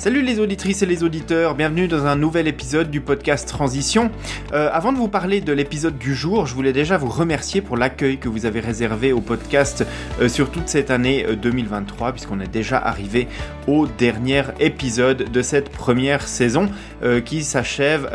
Salut les auditrices et les auditeurs, bienvenue dans un nouvel épisode du podcast Transition. Euh, avant de vous parler de l'épisode du jour, je voulais déjà vous remercier pour l'accueil que vous avez réservé au podcast euh, sur toute cette année 2023, euh, puisqu'on est déjà arrivé au dernier épisode de cette première saison qui s'achève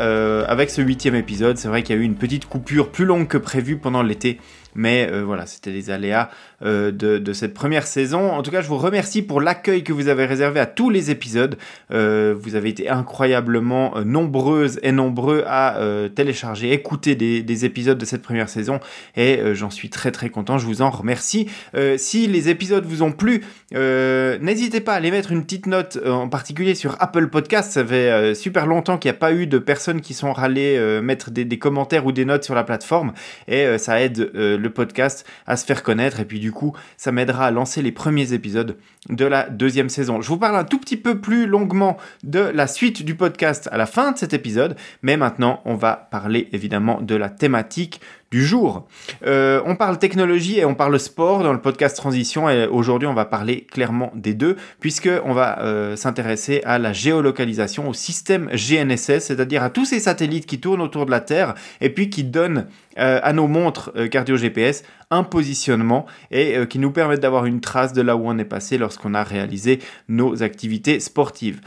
avec ce huitième épisode. C'est vrai qu'il y a eu une petite coupure plus longue que prévu pendant l'été mais euh, voilà, c'était les aléas euh, de, cette première saison. En tout cas, je vous remercie pour l'accueil que vous avez réservé à tous les épisodes. Euh, vous avez été incroyablement nombreuses et nombreux à télécharger, écouter des, épisodes de cette première saison, et j'en suis très très content. Je vous en remercie. si les épisodes vous ont plu, n'hésitez pas à aller mettre une petite note, en particulier sur Apple Podcast. Ça fait super longtemps qu'il n'y a pas eu de personnes qui sont râlées mettre des, commentaires ou des notes sur la plateforme, et ça aide le podcast à se faire connaître et puis coup ça m'aidera à lancer les premiers épisodes de la deuxième saison. Je vous parle un tout petit peu plus longuement de la suite du podcast à la fin de cet épisode, mais maintenant on va parler évidemment de la thématique du jour. Euh, on parle technologie et on parle sport dans le podcast Transition et aujourd'hui on va parler clairement des deux puisque on va euh, s'intéresser à la géolocalisation, au système GNSS, c'est-à-dire à tous ces satellites qui tournent autour de la Terre et puis qui donnent euh, à nos montres cardio GPS un positionnement et qui nous permettent d'avoir une trace de là où on est passé lorsqu'on a réalisé nos activités sportives.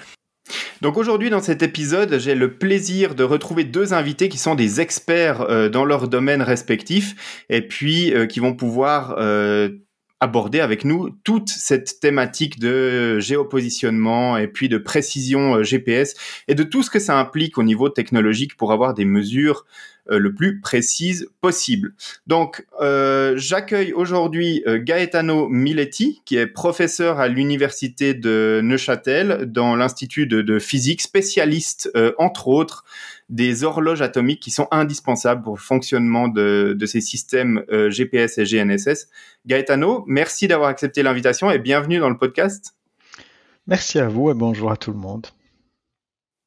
Donc aujourd'hui dans cet épisode, j'ai le plaisir de retrouver deux invités qui sont des experts euh, dans leur domaine respectif et puis euh, qui vont pouvoir euh, aborder avec nous toute cette thématique de géopositionnement et puis de précision GPS et de tout ce que ça implique au niveau technologique pour avoir des mesures le plus précise possible. Donc, euh, j'accueille aujourd'hui euh, Gaetano Miletti, qui est professeur à l'université de Neuchâtel dans l'institut de, physique, spécialiste entre autres des horloges atomiques qui sont indispensables pour le fonctionnement de ces systèmes GPS et GNSS. Gaetano, merci d'avoir accepté l'invitation et bienvenue dans le podcast. Merci à vous et bonjour à tout le monde.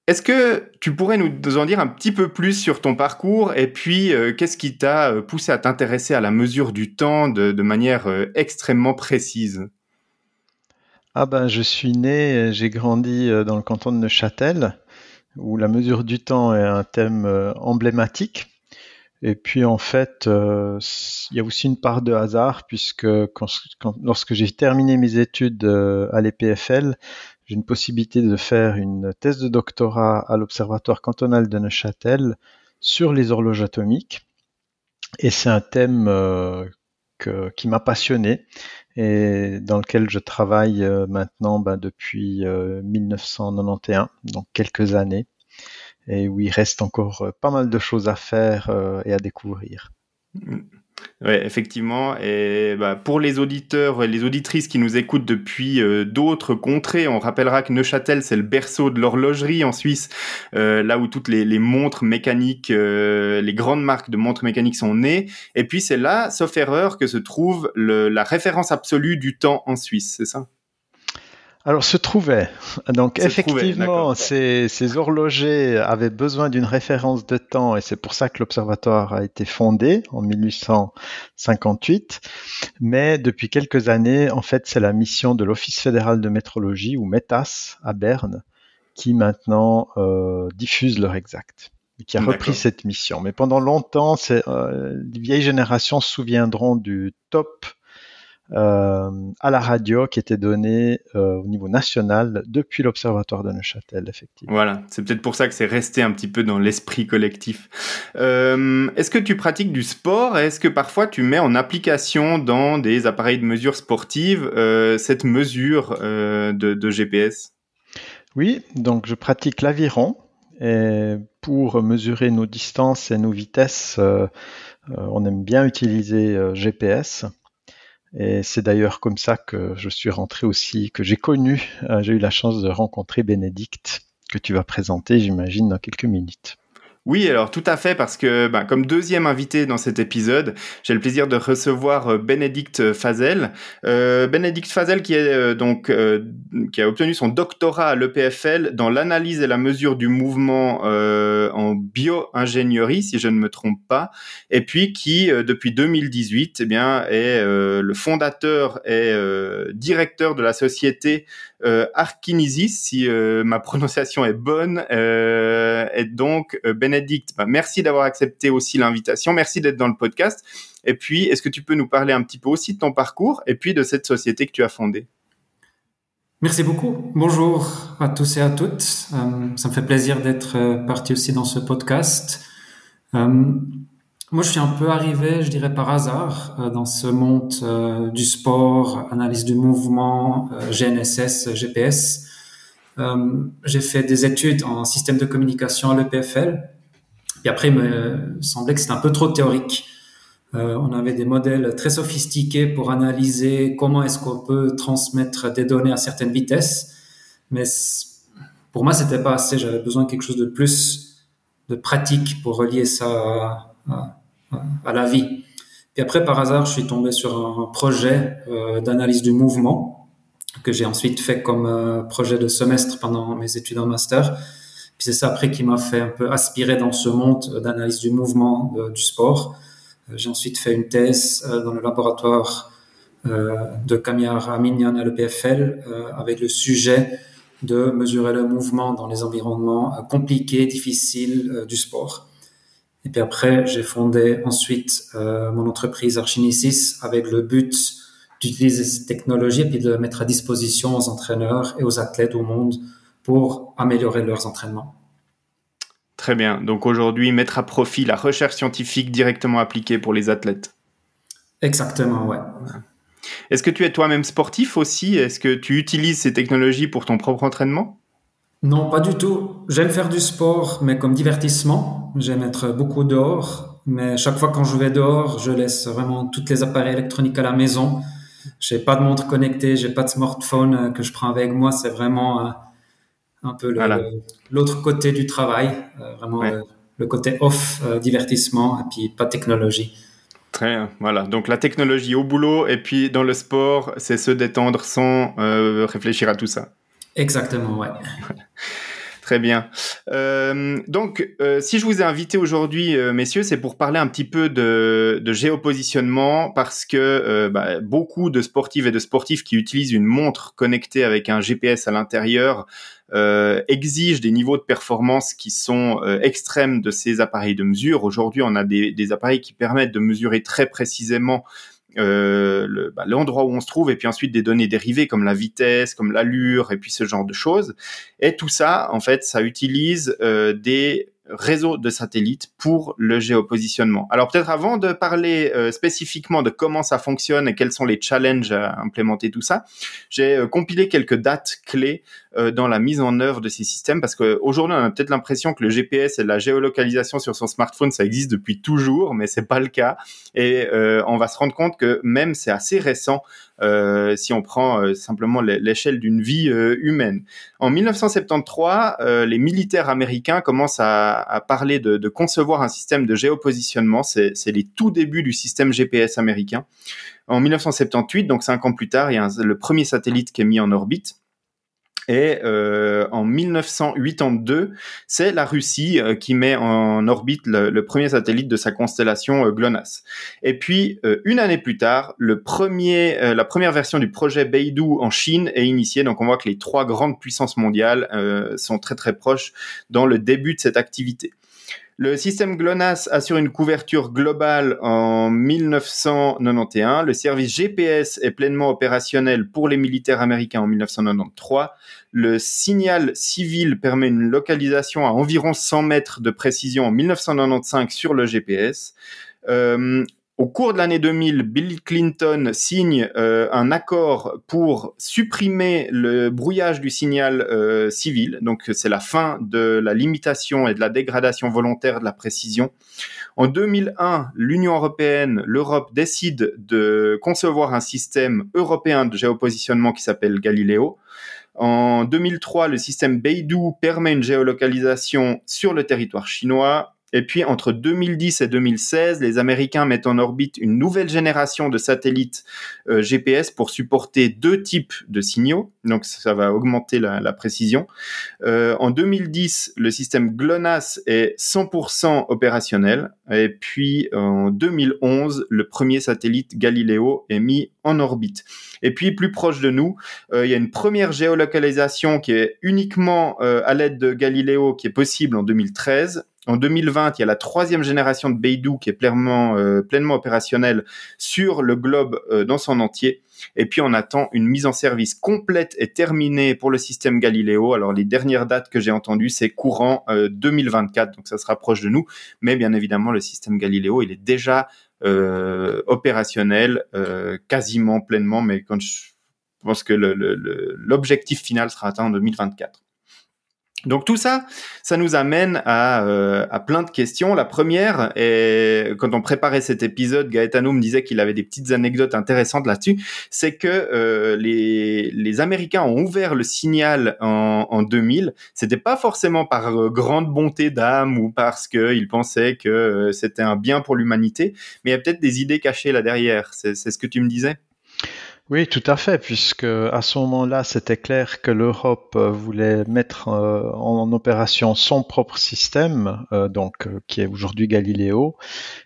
Est-ce que tu pourrais nous en dire un petit peu plus sur ton parcours et puis euh, qu'est-ce qui t'a euh, poussé à t'intéresser à la mesure du temps de, manière euh, extrêmement précise? Ah ben je suis né, j'ai grandi dans le canton de Neuchâtel où la mesure du temps est un thème emblématique. Et puis en fait, il y a aussi une part de hasard puisque lorsque j'ai terminé mes études à l'EPFL, une possibilité de faire une thèse de doctorat à l'Observatoire cantonal de Neuchâtel sur les horloges atomiques. Et c'est un thème euh, qui m'a passionné et dans lequel je travaille euh, maintenant ben, depuis 1991, euh, donc quelques années, et où il reste encore pas mal de choses à faire et à découvrir. Mm. Oui, effectivement. Et bah, pour les auditeurs et les auditrices qui nous écoutent depuis euh, d'autres contrées, on rappellera que Neuchâtel, c'est le berceau de l'horlogerie en Suisse, euh, là où toutes les, montres mécaniques, euh, les grandes marques de montres mécaniques sont nées. Et puis c'est là, sauf erreur, que se trouve la référence absolue du temps en Suisse, c'est ça? Alors, se trouvait. Donc, effectivement, ces, horlogers avaient besoin d'une référence de temps et c'est pour ça que l'observatoire a été fondé en 1858. Mais depuis quelques années, en fait, c'est la mission de l'Office fédéral de métrologie ou METAS à Berne qui maintenant euh, diffuse l'heure exacte et qui a repris cette mission. Mais pendant longtemps, euh, les vieilles générations se souviendront du top à la radio qui était donnée euh, au niveau national depuis l'Observatoire de Neuchâtel, effectivement. Voilà, c'est peut-être pour ça que c'est resté un petit peu dans l'esprit collectif. Euh, est-ce que tu pratiques du sport Est-ce que parfois tu mets en application dans des appareils de mesure sportive cette mesure de, GPS Oui, donc je pratique l'aviron. Et pour mesurer nos distances et nos vitesses, on aime bien utiliser GPS. Et c'est d'ailleurs comme ça que je suis rentré aussi, que j'ai connu, euh, j'ai eu la chance de rencontrer Bénédicte, que tu vas présenter, j'imagine, dans quelques minutes. Oui, alors tout à fait, parce que ben, comme deuxième invité dans cet épisode, j'ai le plaisir de recevoir euh, Bénédicte Fazel. Euh, Bénédicte Fazel qui est euh, donc euh, qui a obtenu son doctorat à l'EPFL dans l'analyse et la mesure du mouvement euh, en bio-ingénierie, si je ne me trompe pas, et puis qui depuis 2018, eh bien, est le fondateur et directeur de la société Arkinesis, si ma prononciation est bonne. Et donc, euh, bah, merci d'avoir accepté aussi l'invitation. Merci d'être dans le podcast. Et puis, est-ce que tu peux nous parler un petit peu aussi de ton parcours et puis de cette société que tu as fondée? Merci beaucoup. Bonjour à tous et à toutes. Euh, ça me fait plaisir d'être parti aussi dans ce podcast. Moi, je suis un peu arrivé, je dirais par hasard, euh, dans ce monde euh, du sport, analyse du mouvement, euh, GNSS, GPS. j'ai fait des études en système de communication à l'EPFL. Et après, il me semblait que c'était un peu trop théorique. on avait des modèles très sophistiqués pour analyser comment est-ce qu'on peut transmettre des données à certaines vitesses. Mais pour moi, c'était pas assez. J'avais besoin de quelque chose de plus de pratique pour relier ça à la vie. Puis après, par hasard, je suis tombé sur un projet euh, d'analyse du mouvement que j'ai ensuite fait comme euh, projet de semestre pendant mes études en master. C'est ça après qui m'a fait un peu aspirer dans ce monde d'analyse du mouvement euh, du sport. J'ai ensuite fait une thèse dans le laboratoire de Kamiar Aminian à l'EPFL avec le sujet de mesurer le mouvement dans les environnements compliqués, difficiles du sport. Et puis après, j'ai fondé ensuite euh, mon entreprise Archinesis avec le but d'utiliser cette technologie et puis de la mettre à disposition aux entraîneurs et aux athlètes au monde pour améliorer leurs entraînements. Très bien. Donc aujourd'hui, mettre à profit la recherche scientifique directement appliquée pour les athlètes. Exactement, ouais. Est-ce que tu es toi-même sportif aussi? Est-ce que tu utilises ces technologies pour ton propre entraînement? Non, pas du tout. J'aime faire du sport, mais comme divertissement. J'aime être beaucoup dehors, mais chaque fois quand je vais dehors, je laisse vraiment tous les appareils électroniques à la maison. J'ai pas de montre connectée, j'ai pas de smartphone euh, que je prends avec moi. C'est vraiment euh, un peu l'autre côté du travail, euh, vraiment le, côté off, divertissement, et puis pas technologie. Très bien, voilà. Donc la technologie au boulot, et puis dans le sport, c'est se détendre sans réfléchir à tout ça. Exactement, ouais. Très bien. Euh, donc, euh, si je vous ai invité aujourd'hui, euh, messieurs, c'est pour parler un petit peu de, de géopositionnement parce que euh, bah, beaucoup de sportives et de sportifs qui utilisent une montre connectée avec un GPS à l'intérieur euh, exigent des niveaux de performance qui sont extrêmes de ces appareils de mesure. Aujourd'hui, on a des, des, appareils qui permettent de mesurer très précisément euh, bah, l'endroit où on se trouve, et puis ensuite des données dérivées comme la vitesse, comme l'allure, et puis ce genre de choses. Et tout ça, en fait, ça utilise euh, des réseau de satellites pour le géopositionnement. Alors peut-être avant de parler euh, spécifiquement de comment ça fonctionne et quels sont les challenges à implémenter tout ça, j'ai euh, compilé quelques dates clés euh, dans la mise en œuvre de ces systèmes parce qu'aujourd'hui on a peut-être l'impression que le GPS et la géolocalisation sur son smartphone ça existe depuis toujours, mais c'est pas le cas et on va se rendre compte que même c'est assez récent si on prend euh, simplement l'échelle d'une vie euh, humaine. En 1973, les militaires américains commencent à, parler de, de, concevoir un système de géopositionnement. C'est les tout débuts du système GPS américain. En 1978, donc cinq ans plus tard, il y a le premier satellite qui est mis en orbite. Et euh, en 1982, c'est la Russie euh, qui met en orbite le, premier satellite de sa constellation euh, GLONASS. Et puis, une année plus tard, le premier, la première version du projet Beidou en Chine est initiée. Donc, on voit que les trois grandes puissances mondiales sont très très proches dans le début de cette activité. Le système GLONASS assure une couverture globale en 1991. Le service GPS est pleinement opérationnel pour les militaires américains en 1993. Le signal civil permet une localisation à environ 100 mètres de précision en 1995 sur le GPS. Euh, au cours de l'année 2000, Bill Clinton signe euh, un accord pour supprimer le brouillage du signal euh, civil. Donc c'est la fin de la limitation et de la dégradation volontaire de la précision. En 2001, l'Union européenne, l'Europe décide de concevoir un système européen de géopositionnement qui s'appelle Galileo. En 2003, le système Beidou permet une géolocalisation sur le territoire chinois Et puis entre 2010 et 2016, les Américains mettent en orbite une nouvelle génération de satellites euh, GPS pour supporter deux types de signaux. Donc ça va augmenter la, précision. Euh, en 2010, le système GLONASS est 100% opérationnel. Et puis en 2011, le premier satellite Galileo est mis en orbite. Et puis plus proche de nous, euh, il y a une première géolocalisation qui est uniquement à l'aide de Galileo qui est possible en 2013 en 2020, il y a la troisième génération de Beidou qui est pleinement, euh, opérationnelle sur le globe euh, dans son entier. Et puis on attend une mise en service complète et terminée pour le système Galileo. Alors les dernières dates que j'ai entendues, c'est courant 2024, euh, donc ça se rapproche de nous. Mais bien évidemment, le système Galileo, il est déjà opérationnel, quasiment pleinement. Mais quand je pense que l'objectif final sera atteint en 2024. Donc tout ça, ça nous amène à, euh, à, plein de questions. La première, est, quand on préparait cet épisode, Gaetano me disait qu'il avait des petites anecdotes intéressantes là-dessus, c'est que euh, les, les, Américains ont ouvert le signal en, en 2000. C'était pas forcément par euh, grande bonté d'âme ou parce qu'ils pensaient que euh, c'était un bien pour l'humanité, mais il y a peut-être des idées cachées là derrière. C'est ce que tu me disais? Oui, tout à fait, puisque à ce moment-là, c'était clair que l'Europe euh, voulait mettre euh, en opération son propre système, euh, donc qui est aujourd'hui Galileo,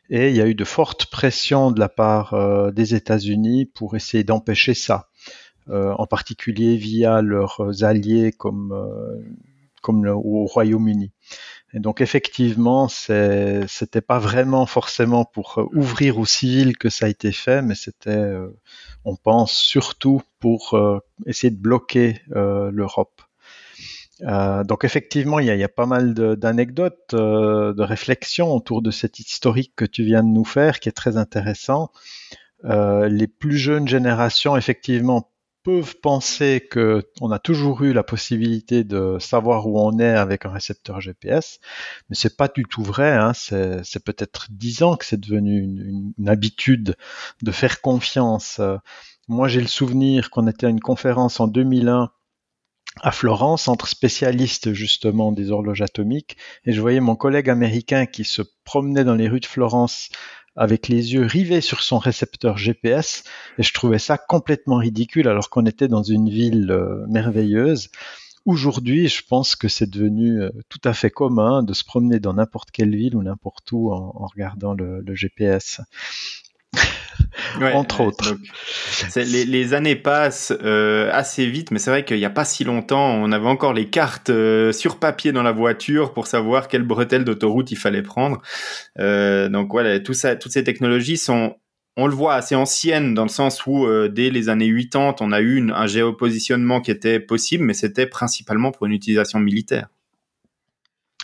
et il y a eu de fortes pressions de la part des États-Unis pour essayer d'empêcher ça, en particulier via leurs alliés comme comme le, au Royaume-Uni. Et donc effectivement, c'était pas vraiment forcément pour euh, ouvrir aux civils que ça a été fait, mais c'était, euh, on pense surtout pour euh, essayer de bloquer l'Europe. donc effectivement, il y a, y a pas mal d'anecdotes, de, réflexions autour de cet historique que tu viens de nous faire, qui est très intéressant. les plus jeunes générations, effectivement, peuvent penser que on a toujours eu la possibilité de savoir où on est avec un récepteur GPS, mais c'est pas du tout vrai. Hein. C'est peut-être dix ans que c'est devenu une, une, habitude de faire confiance. Moi, j'ai le souvenir qu'on était à une conférence en 2001 à Florence entre spécialistes justement des horloges atomiques et je voyais mon collègue américain qui se promenait dans les rues de Florence avec les yeux rivés sur son récepteur GPS et je trouvais ça complètement ridicule alors qu'on était dans une ville euh, merveilleuse. Aujourd'hui, je pense que c'est devenu euh, tout à fait commun de se promener dans n'importe quelle ville ou n'importe où en, regardant le, le GPS. Entre autres. les, années passent euh, assez vite, mais c'est vrai qu'il n'y a pas si longtemps, on avait encore les cartes euh, sur papier dans la voiture pour savoir quelle bretelle d'autoroute il fallait prendre. Euh, donc voilà, tout ça, toutes ces technologies sont, on le voit, assez anciennes dans le sens où dès les années 80, on a eu un géopositionnement qui était possible, mais c'était principalement pour une utilisation militaire.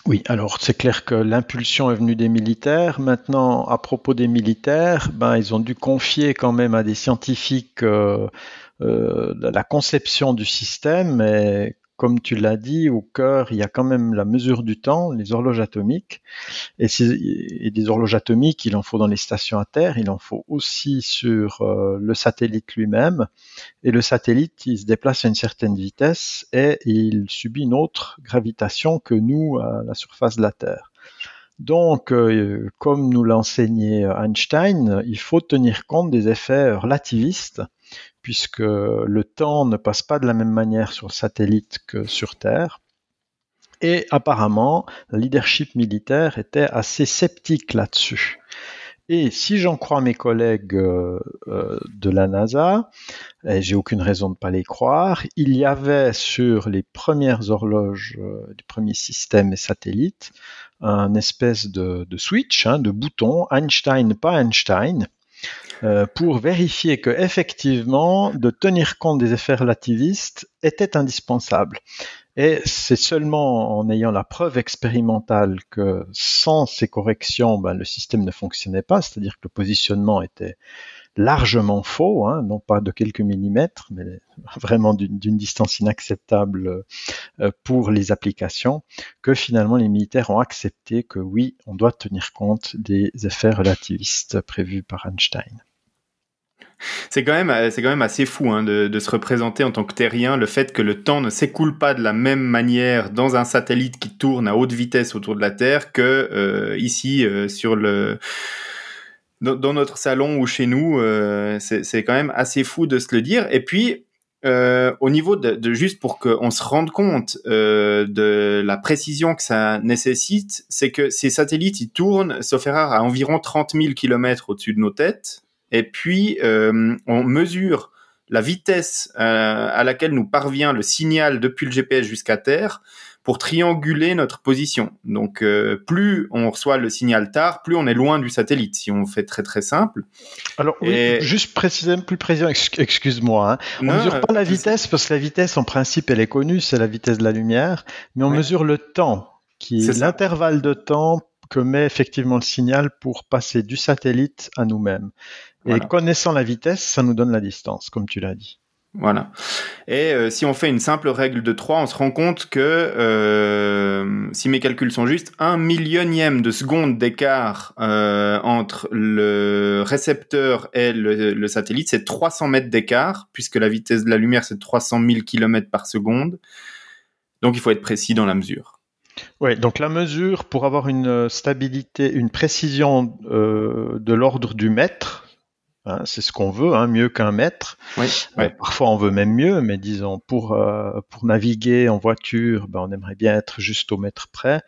Oui, alors c'est clair que l'impulsion est venue des militaires. Maintenant, à propos des militaires, ben, ils ont dû confier quand même à des scientifiques euh, euh, la conception du système. Et comme tu l'as dit, au cœur, il y a quand même la mesure du temps, les horloges atomiques. Et, des horloges atomiques, il en faut dans les stations à terre, il en faut aussi sur euh, le satellite lui-même. Et le satellite, il se déplace à une certaine vitesse et il subit une autre gravitation que nous à la surface de la Terre. Donc, euh, comme nous l'a enseigné Einstein, il faut tenir compte des effets relativistes puisque le temps ne passe pas de la même manière sur le satellite que sur Terre. Et apparemment, le leadership militaire était assez sceptique là-dessus. Et si j'en crois mes collègues euh, euh, de la NASA, et j'ai aucune raison de ne pas les croire, il y avait sur les premières horloges, euh, les premiers systèmes et satellites, un espèce de, switch, hein, de bouton Einstein, pas Einstein, euh, pour vérifier que effectivement de tenir compte des effets relativistes était indispensable. Et c'est seulement en ayant la preuve expérimentale que sans ces corrections, ben, le système ne fonctionnait pas, c'est-à-dire que le positionnement était largement faux, hein, non pas de quelques millimètres, mais vraiment d'une distance inacceptable euh, pour les applications, que finalement les militaires ont accepté que oui, on doit tenir compte des effets relativistes prévus par Einstein. C'est quand même, c'est quand même assez fou hein, de, se représenter en tant que terrien le fait que le temps ne s'écoule pas de la même manière dans un satellite qui tourne à haute vitesse autour de la Terre que euh, ici euh, sur le dans, notre salon ou chez nous. Euh, c'est quand même assez fou de se le dire. Et puis euh, au niveau de, juste pour qu'on se rende compte euh, de la précision que ça nécessite, c'est que ces satellites ils tournent, sauf erreur, à environ 30 000 km au-dessus de nos têtes. Et puis euh, on mesure la vitesse euh, à laquelle nous parvient le signal depuis le GPS jusqu'à Terre pour trianguler notre position. Donc euh, plus on reçoit le signal tard, plus on est loin du satellite, si on fait très très simple. Alors oui, juste précisément, plus précisément, excuse-moi, hein. on ne mesure pas la vitesse parce que la vitesse en principe elle est connue, c'est la vitesse de la lumière, mais on mesure le temps, qui est, l'intervalle de temps que met effectivement le signal pour passer du satellite à nous-mêmes. Et connaissant la vitesse, ça nous donne la distance, comme tu l'as dit. Voilà. Et euh, si on fait une simple règle de 3, on se rend compte que, euh, si mes calculs sont justes, un millionième de seconde d'écart euh, entre le récepteur et le, satellite, c'est 300 mètres d'écart, puisque la vitesse de la lumière, c'est 300 000 km par seconde. Donc il faut être précis dans la mesure. Oui, donc la mesure, pour avoir une stabilité, une précision de l'ordre du mètre, Hein, c'est ce qu'on veut, hein, mieux qu'un mètre. Oui, euh, parfois, on veut même mieux, mais disons pour euh, pour naviguer en voiture, ben, on aimerait bien être juste au mètre près.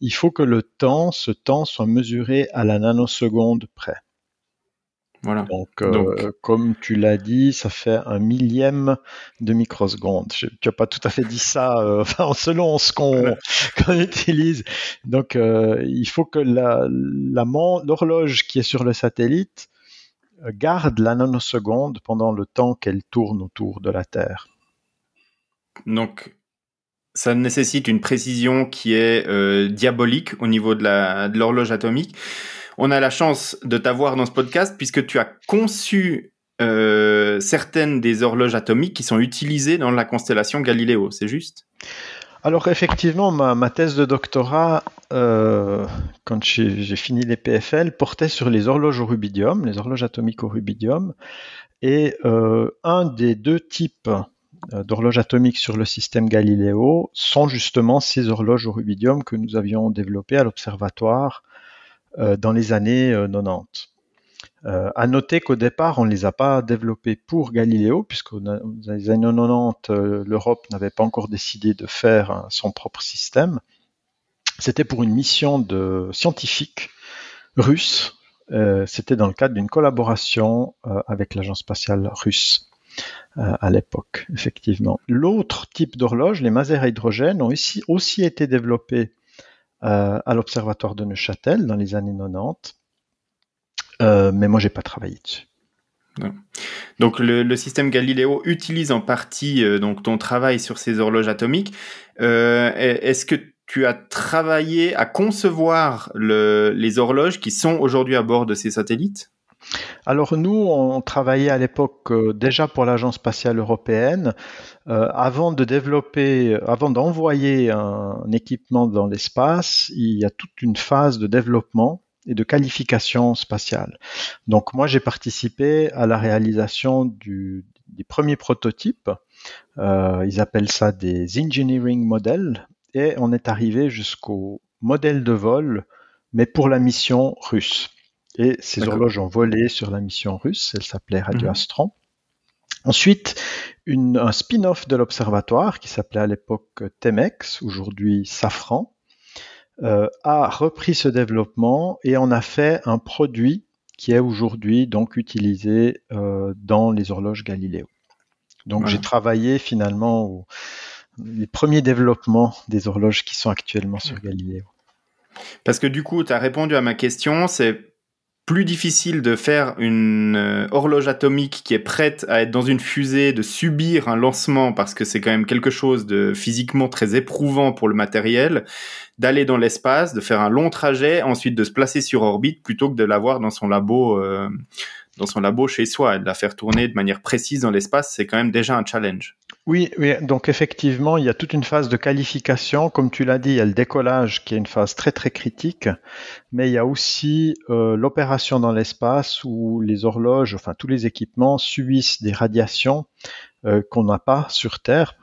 Il faut que le temps, ce temps, soit mesuré à la nanoseconde près. Voilà. Donc, euh, comme tu l'as dit, ça fait un millième de microseconde. tu n'as pas tout à fait dit ça, enfin, selon ce qu'on utilise. Donc, il faut que la l'horloge qui est sur le satellite garde la nanoseconde pendant le temps qu'elle tourne autour de la Terre. Donc, ça nécessite une précision qui est euh, diabolique au niveau de l'horloge atomique. On a la chance de t'avoir dans ce podcast puisque tu as conçu euh, certaines des horloges atomiques qui sont utilisées dans la constellation Galileo, c'est juste? Alors effectivement, ma, thèse de doctorat, euh, quand j'ai fini les PFL, portait sur les horloges au rubidium, les horloges atomiques au rubidium. Et euh, un des deux types d'horloges atomiques sur le système Galileo sont justement ces horloges au rubidium que nous avions développées à l'observatoire dans les années 90. Euh, à noter qu'au départ, on ne les a pas développés pour Galiléo, puisque dans les années 90, euh, l'Europe n'avait pas encore décidé de faire son propre système. C'était pour une mission de scientifiques russes. Euh, C'était dans le cadre d'une collaboration euh, avec l'agence spatiale russe à l'époque, effectivement. L'autre type d'horloge, les masers à hydrogène, ont aussi, aussi été développés à l'observatoire de Neuchâtel dans les années 90 euh, mais moi, j'ai pas travaillé dessus. Donc le, système Galileo utilise en partie euh, donc ton travail sur ces horloges atomiques. Euh, est-ce que tu as travaillé à concevoir les horloges qui sont aujourd'hui à bord de ces satellites? Alors nous, on travaillait à l'époque déjà pour l'Agence spatiale européenne. avant de développer, avant d'envoyer un, équipement dans l'espace, il y a toute une phase de développement et de qualification spatiale. Donc moi j'ai participé à la réalisation des premiers prototypes. Euh, ils appellent ça des engineering models et on est arrivé jusqu'au modèle de vol, mais pour la mission russe. Et ces horloges ont volé sur la mission russe. Elle s'appelait Radio mhm. Astron. Ensuite, une, un spin-off de l'observatoire qui s'appelait à l'époque Temex, aujourd'hui Safran, euh, a repris ce développement et en a fait un produit qui est aujourd'hui donc utilisé euh, dans les horloges Galileo. Donc j'ai travaillé finalement au, les premiers développements des horloges qui sont actuellement sur Galileo. Parce que du coup, tu as répondu à ma question, c'est plus difficile de faire une euh, horloge atomique qui est prête à être dans une fusée, de subir un lancement parce que c'est quand même quelque chose de physiquement très éprouvant pour le matériel, d'aller dans l'espace, de faire un long trajet, ensuite de se placer sur orbite plutôt que de l'avoir dans son labo, euh, dans son labo chez soi et de la faire tourner de manière précise dans l'espace, c'est quand même déjà un challenge. Oui, oui, donc effectivement, il y a toute une phase de qualification. Comme tu l'as dit, il y a le décollage qui est une phase très très critique, mais il y a aussi euh, l'opération dans l'espace où les horloges, enfin tous les équipements subissent des radiations euh, qu'on n'a pas sur Terre.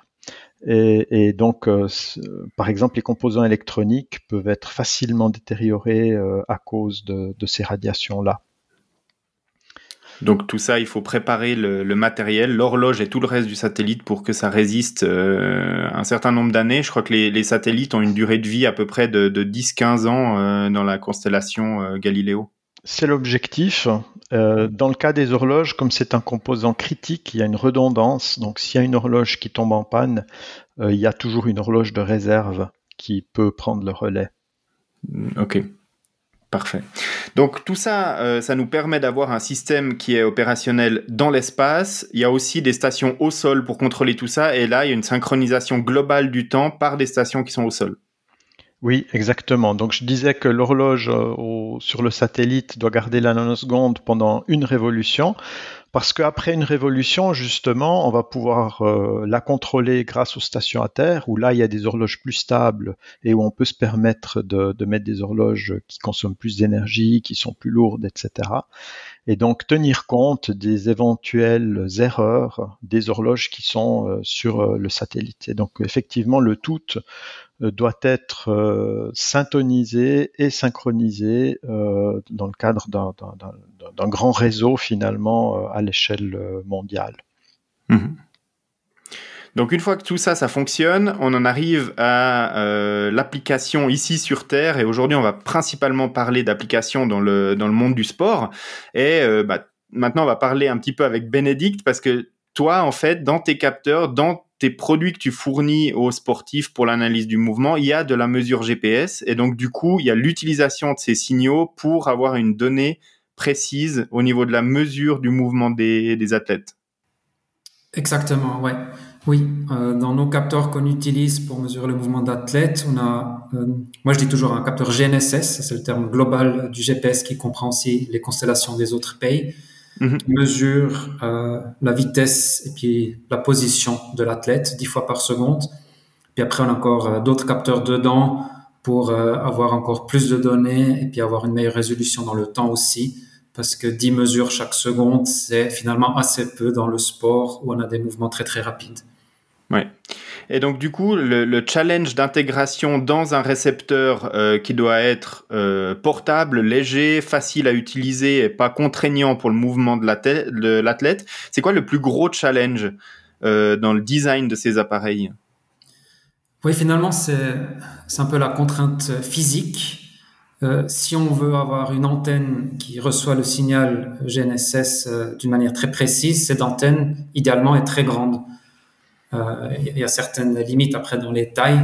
Et, donc, euh, par exemple, les composants électroniques peuvent être facilement détériorés à cause de ces radiations-là. Donc tout ça, il faut préparer le, matériel, l'horloge et tout le reste du satellite pour que ça résiste euh, un certain nombre d'années. Je crois que les, satellites ont une durée de vie à peu près de, 10-15 ans euh, dans la constellation euh, Galileo. C'est l'objectif. dans le cas des horloges, comme c'est un composant critique, il y a une redondance. Donc s'il y a une horloge qui tombe en panne, il y a toujours une horloge de réserve qui peut prendre le relais. Ok. Parfait. Donc tout ça, euh, ça nous permet d'avoir un système qui est opérationnel dans l'espace. Il y a aussi des stations au sol pour contrôler tout ça. Et là, il y a une synchronisation globale du temps par des stations qui sont au sol. Oui, exactement. Donc je disais que l'horloge euh, sur le satellite doit garder la nanoseconde pendant une révolution. Parce qu'après une révolution, justement, on va pouvoir euh, la contrôler grâce aux stations à terre, où là, il y a des horloges plus stables et où on peut se permettre de, de mettre des horloges qui consomment plus d'énergie, qui sont plus lourdes, etc. Et donc tenir compte des éventuelles erreurs des horloges qui sont euh, sur euh, le satellite. Et donc effectivement, le tout doit être syntonisé et synchronisé dans le cadre d'un grand réseau finalement euh, à l'échelle euh, mondiale. Mhm. Donc une fois que tout ça, ça fonctionne, on en arrive à euh, l'application ici sur Terre. Et aujourd'hui, on va principalement parler d'applications dans le, monde du sport. Et bah, maintenant, on va parler un petit peu avec Bénédicte parce que toi, en fait, dans tes capteurs, dans tes produits que tu fournis aux sportifs pour l'analyse du mouvement, il y a de la mesure GPS. Et donc, du coup, il y a l'utilisation de ces signaux pour avoir une donnée précise au niveau de la mesure du mouvement des, athlètes. Exactement, ouais. Oui, euh, dans nos capteurs qu'on utilise pour mesurer le mouvement d'athlètes, on a, euh, moi je dis toujours un capteur GNSS, c'est le terme global du GPS qui comprend aussi les constellations des autres pays, mhm. mesure euh, la vitesse et puis la position de l'athlète dix fois par seconde. Puis après on a encore d'autres capteurs dedans pour avoir encore plus de données et puis avoir une meilleure résolution dans le temps aussi parce que 10 mesures chaque seconde, c'est finalement assez peu dans le sport où on a des mouvements très très rapides. Ouais. Et donc du coup, le, challenge d'intégration dans un récepteur euh, qui doit être euh, portable, léger, facile à utiliser et pas contraignant pour le mouvement de l'athlète, c'est quoi le plus gros challenge euh, dans le design de ces appareils? Oui, finalement, c'est un peu la contrainte physique si on veut avoir une antenne qui reçoit le signal GNSS d'une manière très précise, cette antenne, idéalement, est très grande. Euh, il y a certaines limites après dans les tailles.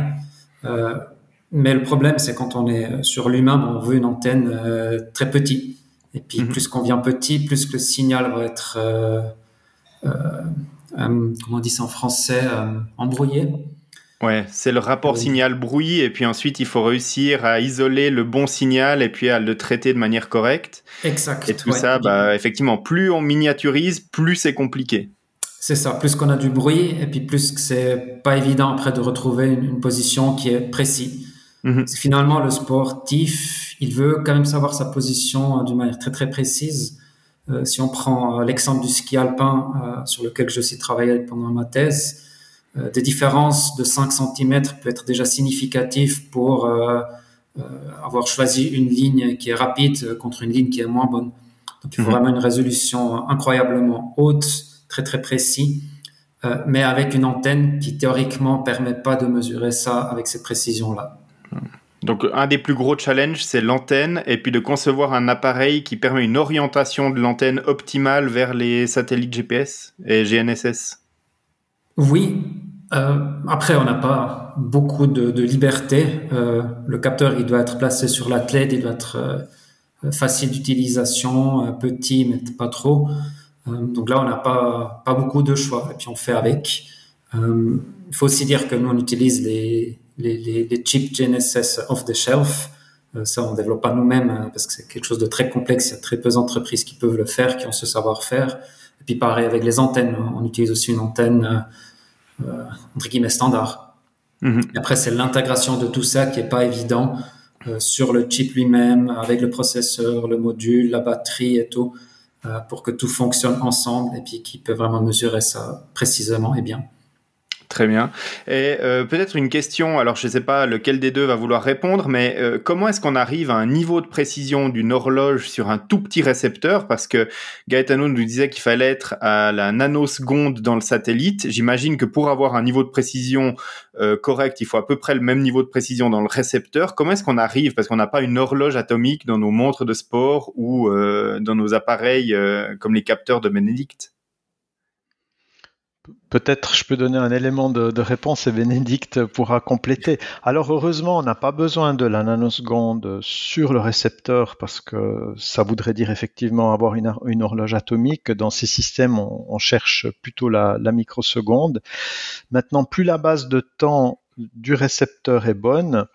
mais le problème, c'est quand on est sur l'humain, on veut une antenne très petite. Et puis, mhm. plus qu'on vient petit, plus que le signal va être, comment on dit ça en français, embrouillé. Ouais, c'est le rapport signal-bruit, et puis ensuite il faut réussir à isoler le bon signal et puis à le traiter de manière correcte. Exact. Et tout ça, bah, effectivement, plus on miniaturise, plus c'est compliqué. C'est ça, plus qu'on a du bruit, et puis plus que c'est pas évident après de retrouver une, position qui est précise. Mhm. Finalement, le sportif, il veut quand même savoir sa position euh, d'une manière très très précise. Euh, si on prend euh, l'exemple du ski alpin, sur lequel je suis travaillé pendant ma thèse, des différences de 5 cm peut être déjà significatif pour avoir choisi une ligne qui est rapide contre une ligne qui est moins bonne. Donc il faut mhm. vraiment une résolution incroyablement haute, très très précis, mais avec une antenne qui théoriquement permet pas de mesurer ça avec cette précision-là. Donc un des plus gros challenges, c'est l'antenne, et puis de concevoir un appareil qui permet une orientation de l'antenne optimale vers les satellites GPS et GNSS. Oui, euh, après, on n'a pas beaucoup de, de liberté. Euh, le capteur, il doit être placé sur l'athlète, il doit être euh, facile d'utilisation, petit, mais pas trop. Donc là, on n'a pas, pas beaucoup de choix, et puis on fait avec. il faut aussi dire que nous, on utilise les, les, les, chips GNSS off-the-shelf. ça, on développe pas nous-mêmes parce que c'est quelque chose de très complexe. Il y a très peu d'entreprises qui peuvent le faire, qui ont ce savoir-faire. Et puis pareil avec les antennes, on utilise aussi une antenne entre guillemets standard. Mhm. après, c'est l'intégration de tout ça qui est pas évident sur le chip lui-même, avec le processeur, le module, la batterie et tout, pour que tout fonctionne ensemble et puis qui peut vraiment mesurer ça précisément et bien. Très bien. Et euh, peut-être une question, alors je ne sais pas lequel des deux va vouloir répondre, mais euh, comment est-ce qu'on arrive à un niveau de précision d'une horloge sur un tout petit récepteur? Parce que Gaetano nous disait qu'il fallait être à la nanoseconde dans le satellite. J'imagine que pour avoir un niveau de précision euh, correct, il faut à peu près le même niveau de précision dans le récepteur. Comment est-ce qu'on arrive? Parce qu'on n'a pas une horloge atomique dans nos montres de sport ou dans nos appareils comme les capteurs de Benedict? Peut-être je peux donner un élément de, réponse et Bénédicte pourra compléter. Alors heureusement, on n'a pas besoin de la nanoseconde sur le récepteur parce que ça voudrait dire effectivement avoir une, horloge atomique. Dans ces systèmes, on, cherche plutôt la, la, microseconde. Maintenant, plus la base de temps du récepteur est bonne,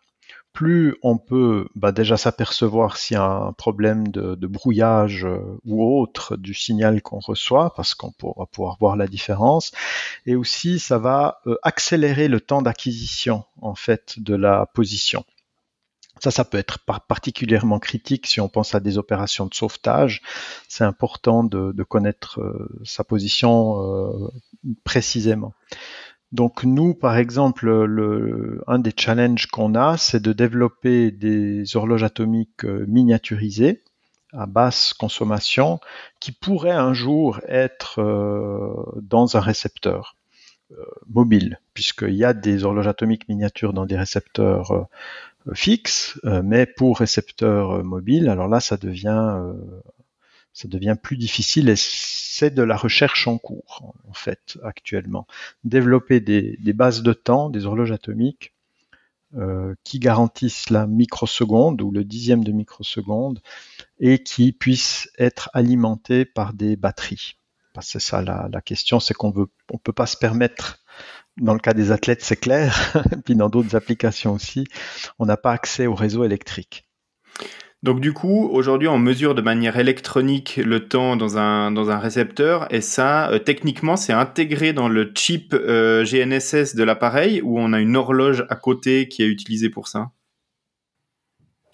plus on peut bah, déjà s'apercevoir s'il y a un problème de, brouillage euh, ou autre du signal qu'on reçoit, parce qu'on pourra pouvoir voir la différence, et aussi ça va euh, accélérer le temps d'acquisition en fait de la position. Ça, ça peut être particulièrement critique si on pense à des opérations de sauvetage. C'est important de, connaître euh, sa position précisément. Donc nous, par exemple, le, un des challenges qu'on a, c'est de développer des horloges atomiques euh, miniaturisées à basse consommation qui pourraient un jour être euh, dans un récepteur euh, mobile, puisqu'il y a des horloges atomiques miniatures dans des récepteurs fixes, mais pour récepteurs mobiles, alors là, ça devient ça devient plus difficile et c'est de la recherche en cours, en fait, actuellement. Développer des, bases de temps, des horloges atomiques, euh, qui garantissent la microseconde ou le dixième de microseconde et qui puissent être alimentées par des batteries. c'est ça la, question, c'est qu'on on peut pas se permettre dans le cas des athlètes, c'est clair, puis dans d'autres applications aussi, on n'a pas accès au réseau électrique. Donc du coup, aujourd'hui, on mesure de manière électronique le temps dans un, dans un récepteur, et ça, euh, techniquement, c'est intégré dans le chip euh, GNSS de l'appareil, ou on a une horloge à côté qui est utilisée pour ça?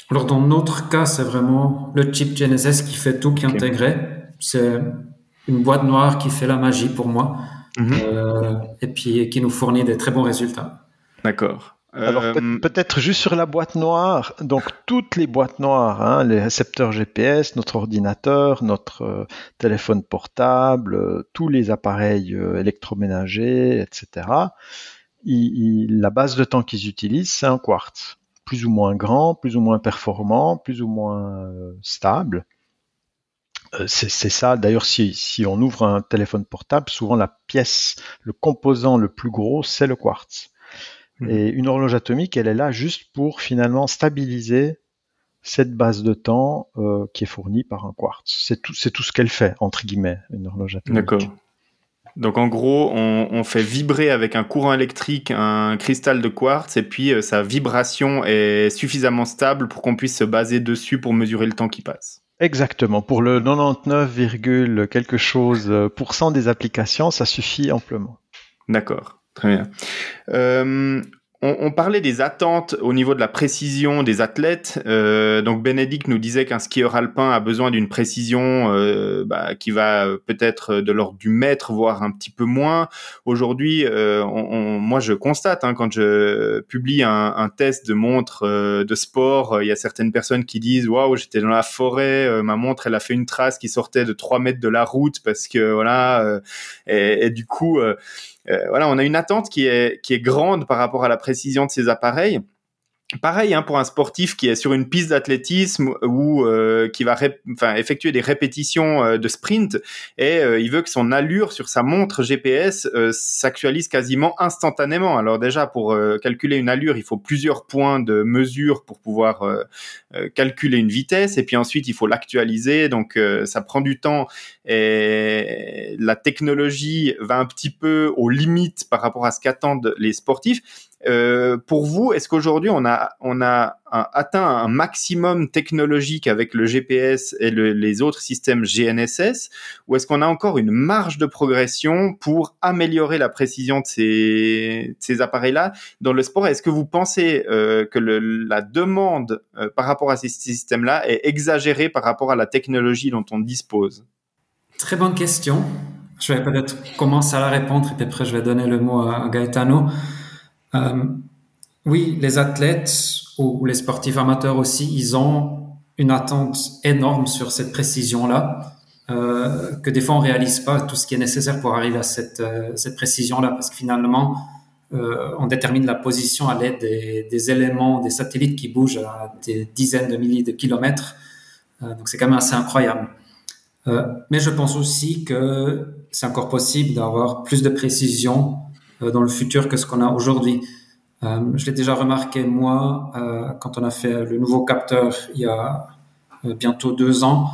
Alors dans notre cas, c'est vraiment le chip GNSS qui fait tout, qui est intégré. C'est une boîte noire qui fait la magie pour moi, mhm. euh, et puis qui nous fournit des très bons résultats. D'accord. Alors euh, peut-être juste sur la boîte noire, donc toutes les boîtes noires, hein, les récepteurs GPS, notre ordinateur, notre euh, téléphone portable, euh, tous les appareils électroménagers, etc. la base de temps qu'ils utilisent, c'est un quartz, plus ou moins grand, plus ou moins performant, plus ou moins stable. C'est ça. D'ailleurs, si, si on ouvre un téléphone portable, souvent la pièce, le composant le plus gros, c'est le quartz. Mhm. Et une horloge atomique, elle est là juste pour finalement stabiliser cette base de temps euh, qui est fournie par un quartz. C'est tout, c'est tout ce qu'elle fait, entre guillemets, une horloge atomique. D'accord. Donc en gros, on, fait vibrer avec un courant électrique un cristal de quartz et puis euh, sa vibration est suffisamment stable pour qu'on puisse se baser dessus pour mesurer le temps qui passe. Exactement. Pour le 99, quelque chose euh, pour cent des applications, ça suffit amplement. D'accord. Très bien. Euh, on, parlait des attentes au niveau de la précision des athlètes. Euh, donc Bénédicte nous disait qu'un skieur alpin a besoin d'une précision euh, bah, qui va peut-être de l'ordre du mètre, voire un petit peu moins. Aujourd'hui, euh, moi je constate hein, quand je publie un, un test de montre euh, de sport, il y a certaines personnes qui disent waouh j'étais dans la forêt, euh, ma montre elle a fait une trace qui sortait de 3 mètres de la route parce que voilà et, et, du coup voilà on a une attente qui est qui est grande par rapport à la précision de ces appareils. Pareil hein, pour un sportif qui est sur une piste d'athlétisme ou euh, qui va enfin, effectuer des répétitions euh, de sprint et euh, il veut que son allure sur sa montre GPS s'actualise quasiment instantanément. Alors déjà pour calculer une allure, il faut plusieurs points de mesure pour pouvoir calculer une vitesse et puis ensuite il faut l'actualiser. Donc ça prend du temps et la technologie va un petit peu aux limites par rapport à ce qu'attendent les sportifs. Euh, pour vous, est-ce qu'aujourd'hui on a atteint un maximum technologique avec le GPS et les autres systèmes GNSS, ou est-ce qu'on a encore une marge de progression pour améliorer la précision de ces, appareils-là dans le sport? Est-ce que vous pensez euh, que la demande euh, par rapport à ces systèmes-là est exagérée par rapport à la technologie dont on dispose? Très bonne question. Je vais peut-être commencer à la répondre et puis après je vais donner le mot à Gaetano. Euh, oui, les athlètes ou les sportifs amateurs aussi, ils ont une attente énorme sur cette précision-là, euh, que des fois on réalise pas tout ce qui est nécessaire pour arriver à cette, euh, cette précision-là, parce que finalement, on détermine la position à l'aide des, éléments, des satellites qui bougent à des dizaines de milliers de kilomètres. Donc c'est quand même assez incroyable. Mais je pense aussi que c'est encore possible d'avoir plus de précision dans le futur que ce qu'on a aujourd'hui. Euh, je l'ai déjà remarqué moi euh, quand on a fait le nouveau capteur il y a bientôt deux ans.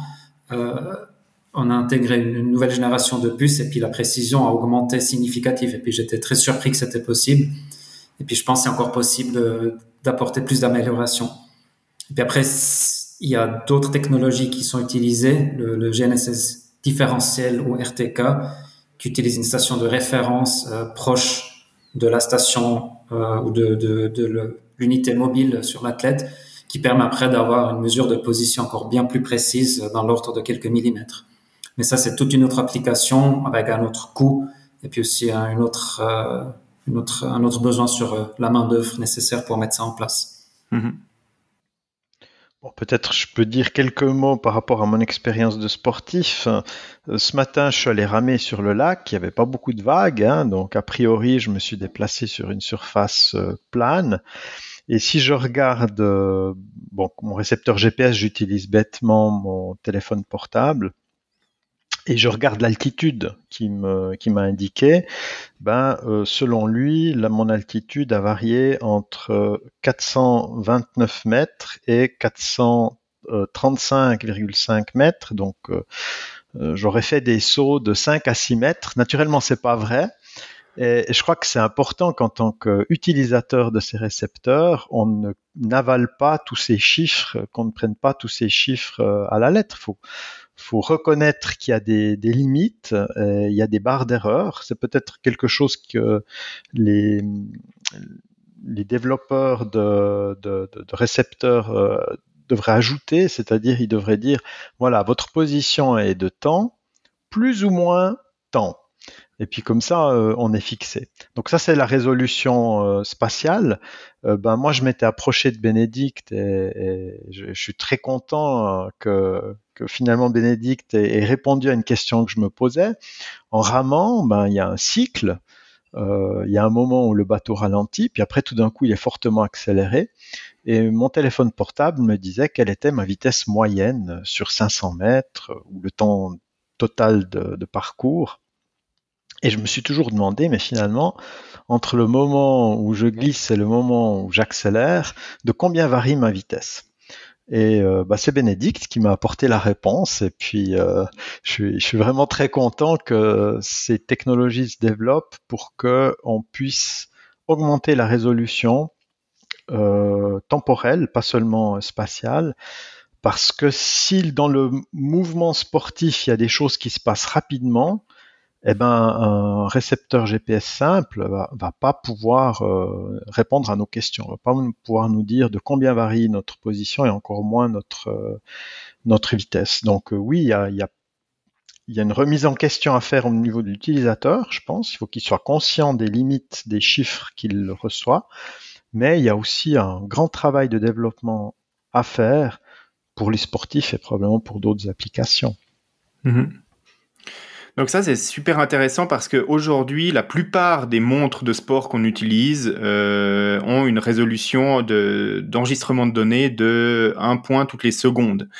on a intégré une nouvelle génération de puces et puis la précision a augmenté significativement. Et puis j'étais très surpris que c'était possible. Et puis je pense que c'est encore possible d'apporter plus d'amélioration. Et puis après, il y a d'autres technologies qui sont utilisées, le GNSS différentiel ou RTK, qui utilise une station de référence euh, proche de la station euh, ou de, de, de l'unité mobile sur l'athlète, qui permet après d'avoir une mesure de position encore bien plus précise dans l'ordre de quelques millimètres. Mais ça, c'est toute une autre application avec un autre coût et puis aussi un, une autre, euh, une autre, un autre besoin sur la main d'œuvre nécessaire pour mettre ça en place. Mm-hmm. Bon, peut-être je peux dire quelques mots par rapport à mon expérience de sportif. Euh, ce matin, je suis allé ramer sur le lac. Il n'y avait pas beaucoup de vagues, hein, donc a priori, je me suis déplacé sur une surface euh, plane. Et si je regarde, euh, bon, mon récepteur GPS, j'utilise bêtement mon téléphone portable et je regarde l'altitude qui m'a indiqué, ben euh, selon lui, mon altitude a varié entre 429 mètres et 435,5 mètres. Donc euh, euh, j'aurais fait des sauts de 5 à 6 mètres. Naturellement, c'est pas vrai. Et, je crois que c'est important qu'en tant qu'utilisateur de ces récepteurs, on n'avale pas tous ces chiffres, qu'on ne prenne pas tous ces chiffres à la lettre. Faut faut reconnaître qu'il y a des, limites, euh, il y a des barres d'erreur. C'est peut-être quelque chose que les, développeurs de, récepteurs euh, devraient ajouter, c'est-à-dire ils devraient dire, voilà, votre position est de temps, plus ou moins temps. Et puis comme ça, euh, on est fixé. Donc ça, c'est la résolution spatiale. ben moi, je m'étais approché de Bénédicte et, je, suis très content que que finalement Bénédicte ait, répondu à une question que je me posais. En ramant, ben, il y a un cycle. Euh, il y a un moment où le bateau ralentit, puis après tout d'un coup il est fortement accéléré. Et mon téléphone portable me disait quelle était ma vitesse moyenne sur 500 mètres ou le temps total de, de parcours. Et je me suis toujours demandé, mais finalement, entre le moment où je glisse et le moment où j'accélère, de combien varie ma vitesse? Et euh, bah, c'est Bénédicte qui m'a apporté la réponse. Et puis, euh, je, suis, vraiment très content que ces technologies se développent pour que on puisse augmenter la résolution euh, temporelle, pas seulement spatiale. Parce que si dans le mouvement sportif, il y a des choses qui se passent rapidement, eh ben, un récepteur GPS simple va, va pas pouvoir euh, répondre à nos questions, va pas pouvoir nous dire de combien varie notre position et encore moins notre euh, notre vitesse. Donc euh, oui, il y a, une remise en question à faire au niveau de l'utilisateur, je pense. Il faut qu'il soit conscient des limites des chiffres qu'il reçoit, mais il y a aussi un grand travail de développement à faire pour les sportifs et probablement pour d'autres applications. Mm-hmm. Donc ça c'est super intéressant parce que aujourd'hui la plupart des montres de sport qu'on utilise euh, ont une résolution de d'enregistrement de données de 1 point toutes les secondes.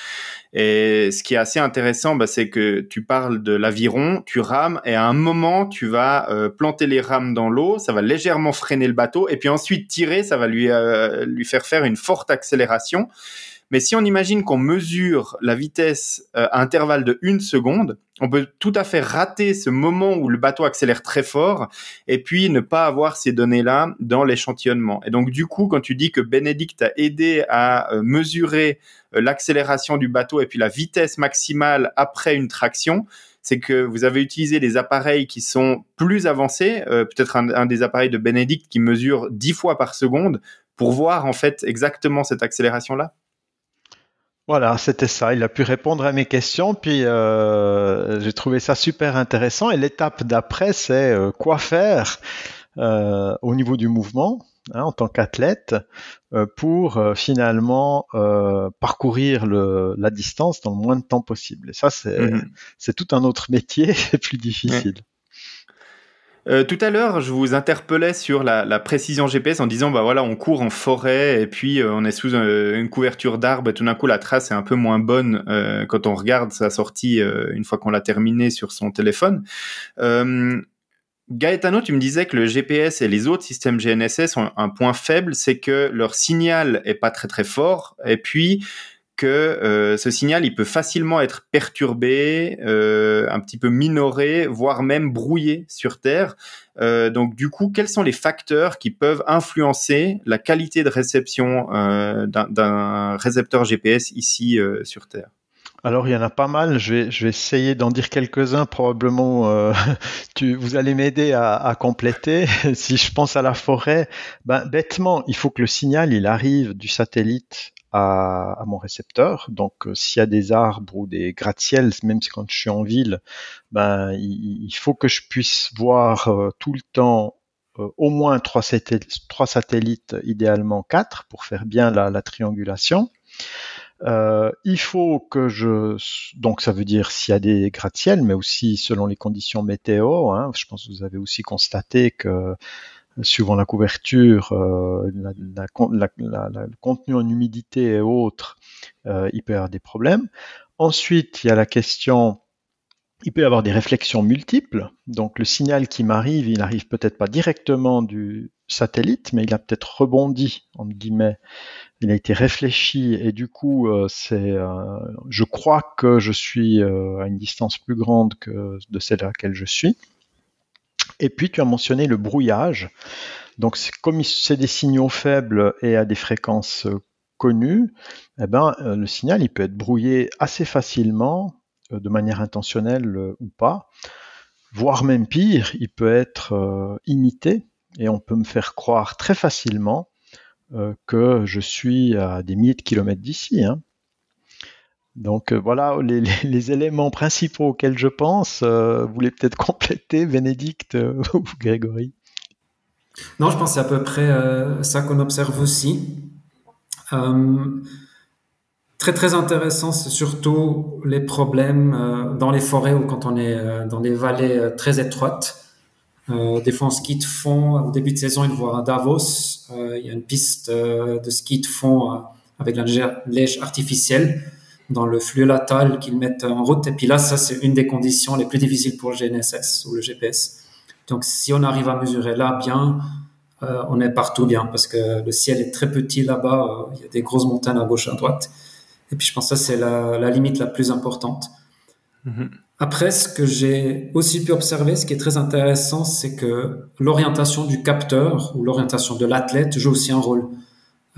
Et ce qui est assez intéressant, bah, c'est que tu parles de l'aviron, tu rames et à un moment tu vas euh, planter les rames dans l'eau, ça va légèrement freiner le bateau et puis ensuite tirer, ça va lui euh, lui faire faire une forte accélération Mais si on imagine qu'on mesure la vitesse à intervalle de une seconde, on peut tout à fait rater ce moment où le bateau accélère très fort et puis ne pas avoir ces données-là dans l'échantillonnement. Et donc du coup, quand tu dis que Bénédicte a aidé à mesurer l'accélération du bateau et puis la vitesse maximale après une traction, c'est que vous avez utilisé des appareils qui sont plus avancés, euh, peut-être un, des appareils de Benedict qui mesure 10 fois par seconde, pour voir en fait exactement cette accélération-là voilà, c'était ça. Il a pu répondre à mes questions, puis euh, j'ai trouvé ça super intéressant. Et l'étape d'après, c'est euh, quoi faire au niveau du mouvement. Hein, en tant qu'athlète euh, pour euh, finalement euh, parcourir le, la distance dans le moins de temps possible. Et ça, c'est mhm. tout un autre métier, c'est plus difficile. Tout à l'heure, je vous interpellais sur la, précision GPS en disant bah voilà, on court en forêt et puis on est sous une couverture d'arbres et tout d'un coup la trace est un peu moins bonne quand on regarde sa sortie une fois qu'on l'a terminée sur son téléphone. Gaetano, tu me disais que le GPS et les autres systèmes GNSS ont un point faible, c'est que leur signal est pas très très fort, et puis que euh, ce signal il peut facilement être perturbé, euh, un petit peu minoré, voire même brouillé sur Terre. Euh, donc du coup, quels sont les facteurs qui peuvent influencer la qualité de réception d'un récepteur GPS ici sur Terre? Alors il y en a pas mal, je vais, essayer d'en dire quelques-uns, probablement vous allez m'aider à, à, compléter. si je pense à la forêt, ben, bêtement, il faut que le signal il arrive du satellite à, à mon récepteur. Donc euh, s'il y a des arbres ou des gratte-ciels, même quand je suis en ville, ben, il, il faut que je puisse voir euh, tout le temps au moins trois satellites, idéalement quatre, pour faire bien la, la triangulation. Euh, il faut que je donc ça veut dire s'il y a des gratte-ciel, mais aussi selon les conditions météo. Hein, je pense que vous avez aussi constaté que suivant la couverture, euh, le contenu en humidité et autres, euh, il peut y avoir des problèmes. Ensuite, il y a la question il peut y avoir des réflexions multiples. Donc le signal qui m'arrive, il n'arrive peut-être pas directement du satellite, mais il a peut-être rebondi, entre guillemets, il a été réfléchi et du coup, euh, c'est, je crois que je suis à une distance plus grande que de celle à laquelle je suis. Et puis, tu as mentionné le brouillage. Donc, comme c'est des signaux faibles et à des fréquences connues, eh ben, le signal il peut être brouillé assez facilement, de manière intentionnelle ou pas, voire même pire, il peut être imité et on peut me faire croire très facilement euh, que je suis à des milliers de kilomètres d'ici. Hein. Donc euh, voilà les, éléments principaux auxquels je pense. Euh, vous voulez peut-être compléter, Bénédicte ou Grégory? Non, je pense que c'est à peu près ça qu'on observe aussi. très très intéressant, c'est surtout les problèmes dans les forêts ou quand on est dans des vallées très étroites. Euh, des fois en ski de fond, au début de saison, ils voient à Davos, euh, il y a une piste euh, de ski de fond avec la neige artificielle dans le flux latal qu'ils mettent en route. Et puis là, ça, c'est une des conditions les plus difficiles pour le GNSS ou le GPS. Donc, si on arrive à mesurer là bien, on est partout bien parce que le ciel est très petit là-bas. il y a des grosses montagnes à gauche, à droite. Et puis, je pense que ça, c'est la, limite la plus importante. Mm-hmm. Après, ce que j'ai aussi pu observer, ce qui est très intéressant, c'est que l'orientation du capteur ou l'orientation de l'athlète joue aussi un rôle.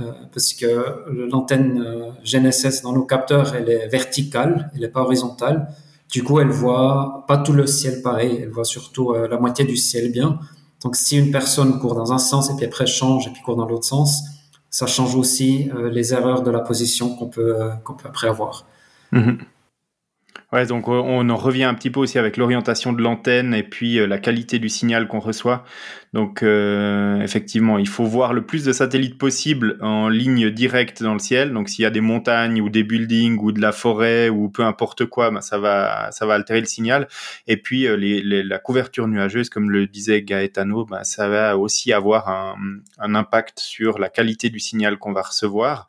Euh, parce que l'antenne euh, GNSS dans nos capteurs, elle est verticale, elle n'est pas horizontale. Du coup, elle voit pas tout le ciel pareil, elle voit surtout euh, la moitié du ciel bien. Donc, si une personne court dans un sens et puis après change et puis court dans l'autre sens, ça change aussi les erreurs de la position qu'on peut, qu'on peut après avoir. Mm-hmm. Donc on en revient un petit peu aussi avec l'orientation de l'antenne et puis euh, la qualité du signal qu'on reçoit. Donc euh, effectivement, il faut voir le plus de satellites possible en ligne directe dans le ciel. Donc s'il y a des montagnes ou des buildings ou de la forêt ou peu importe quoi, ben, ça va ça va altérer le signal. Et puis euh, la couverture nuageuse, comme le disait Gaetano, ben, ça va aussi avoir un impact sur la qualité du signal qu'on va recevoir.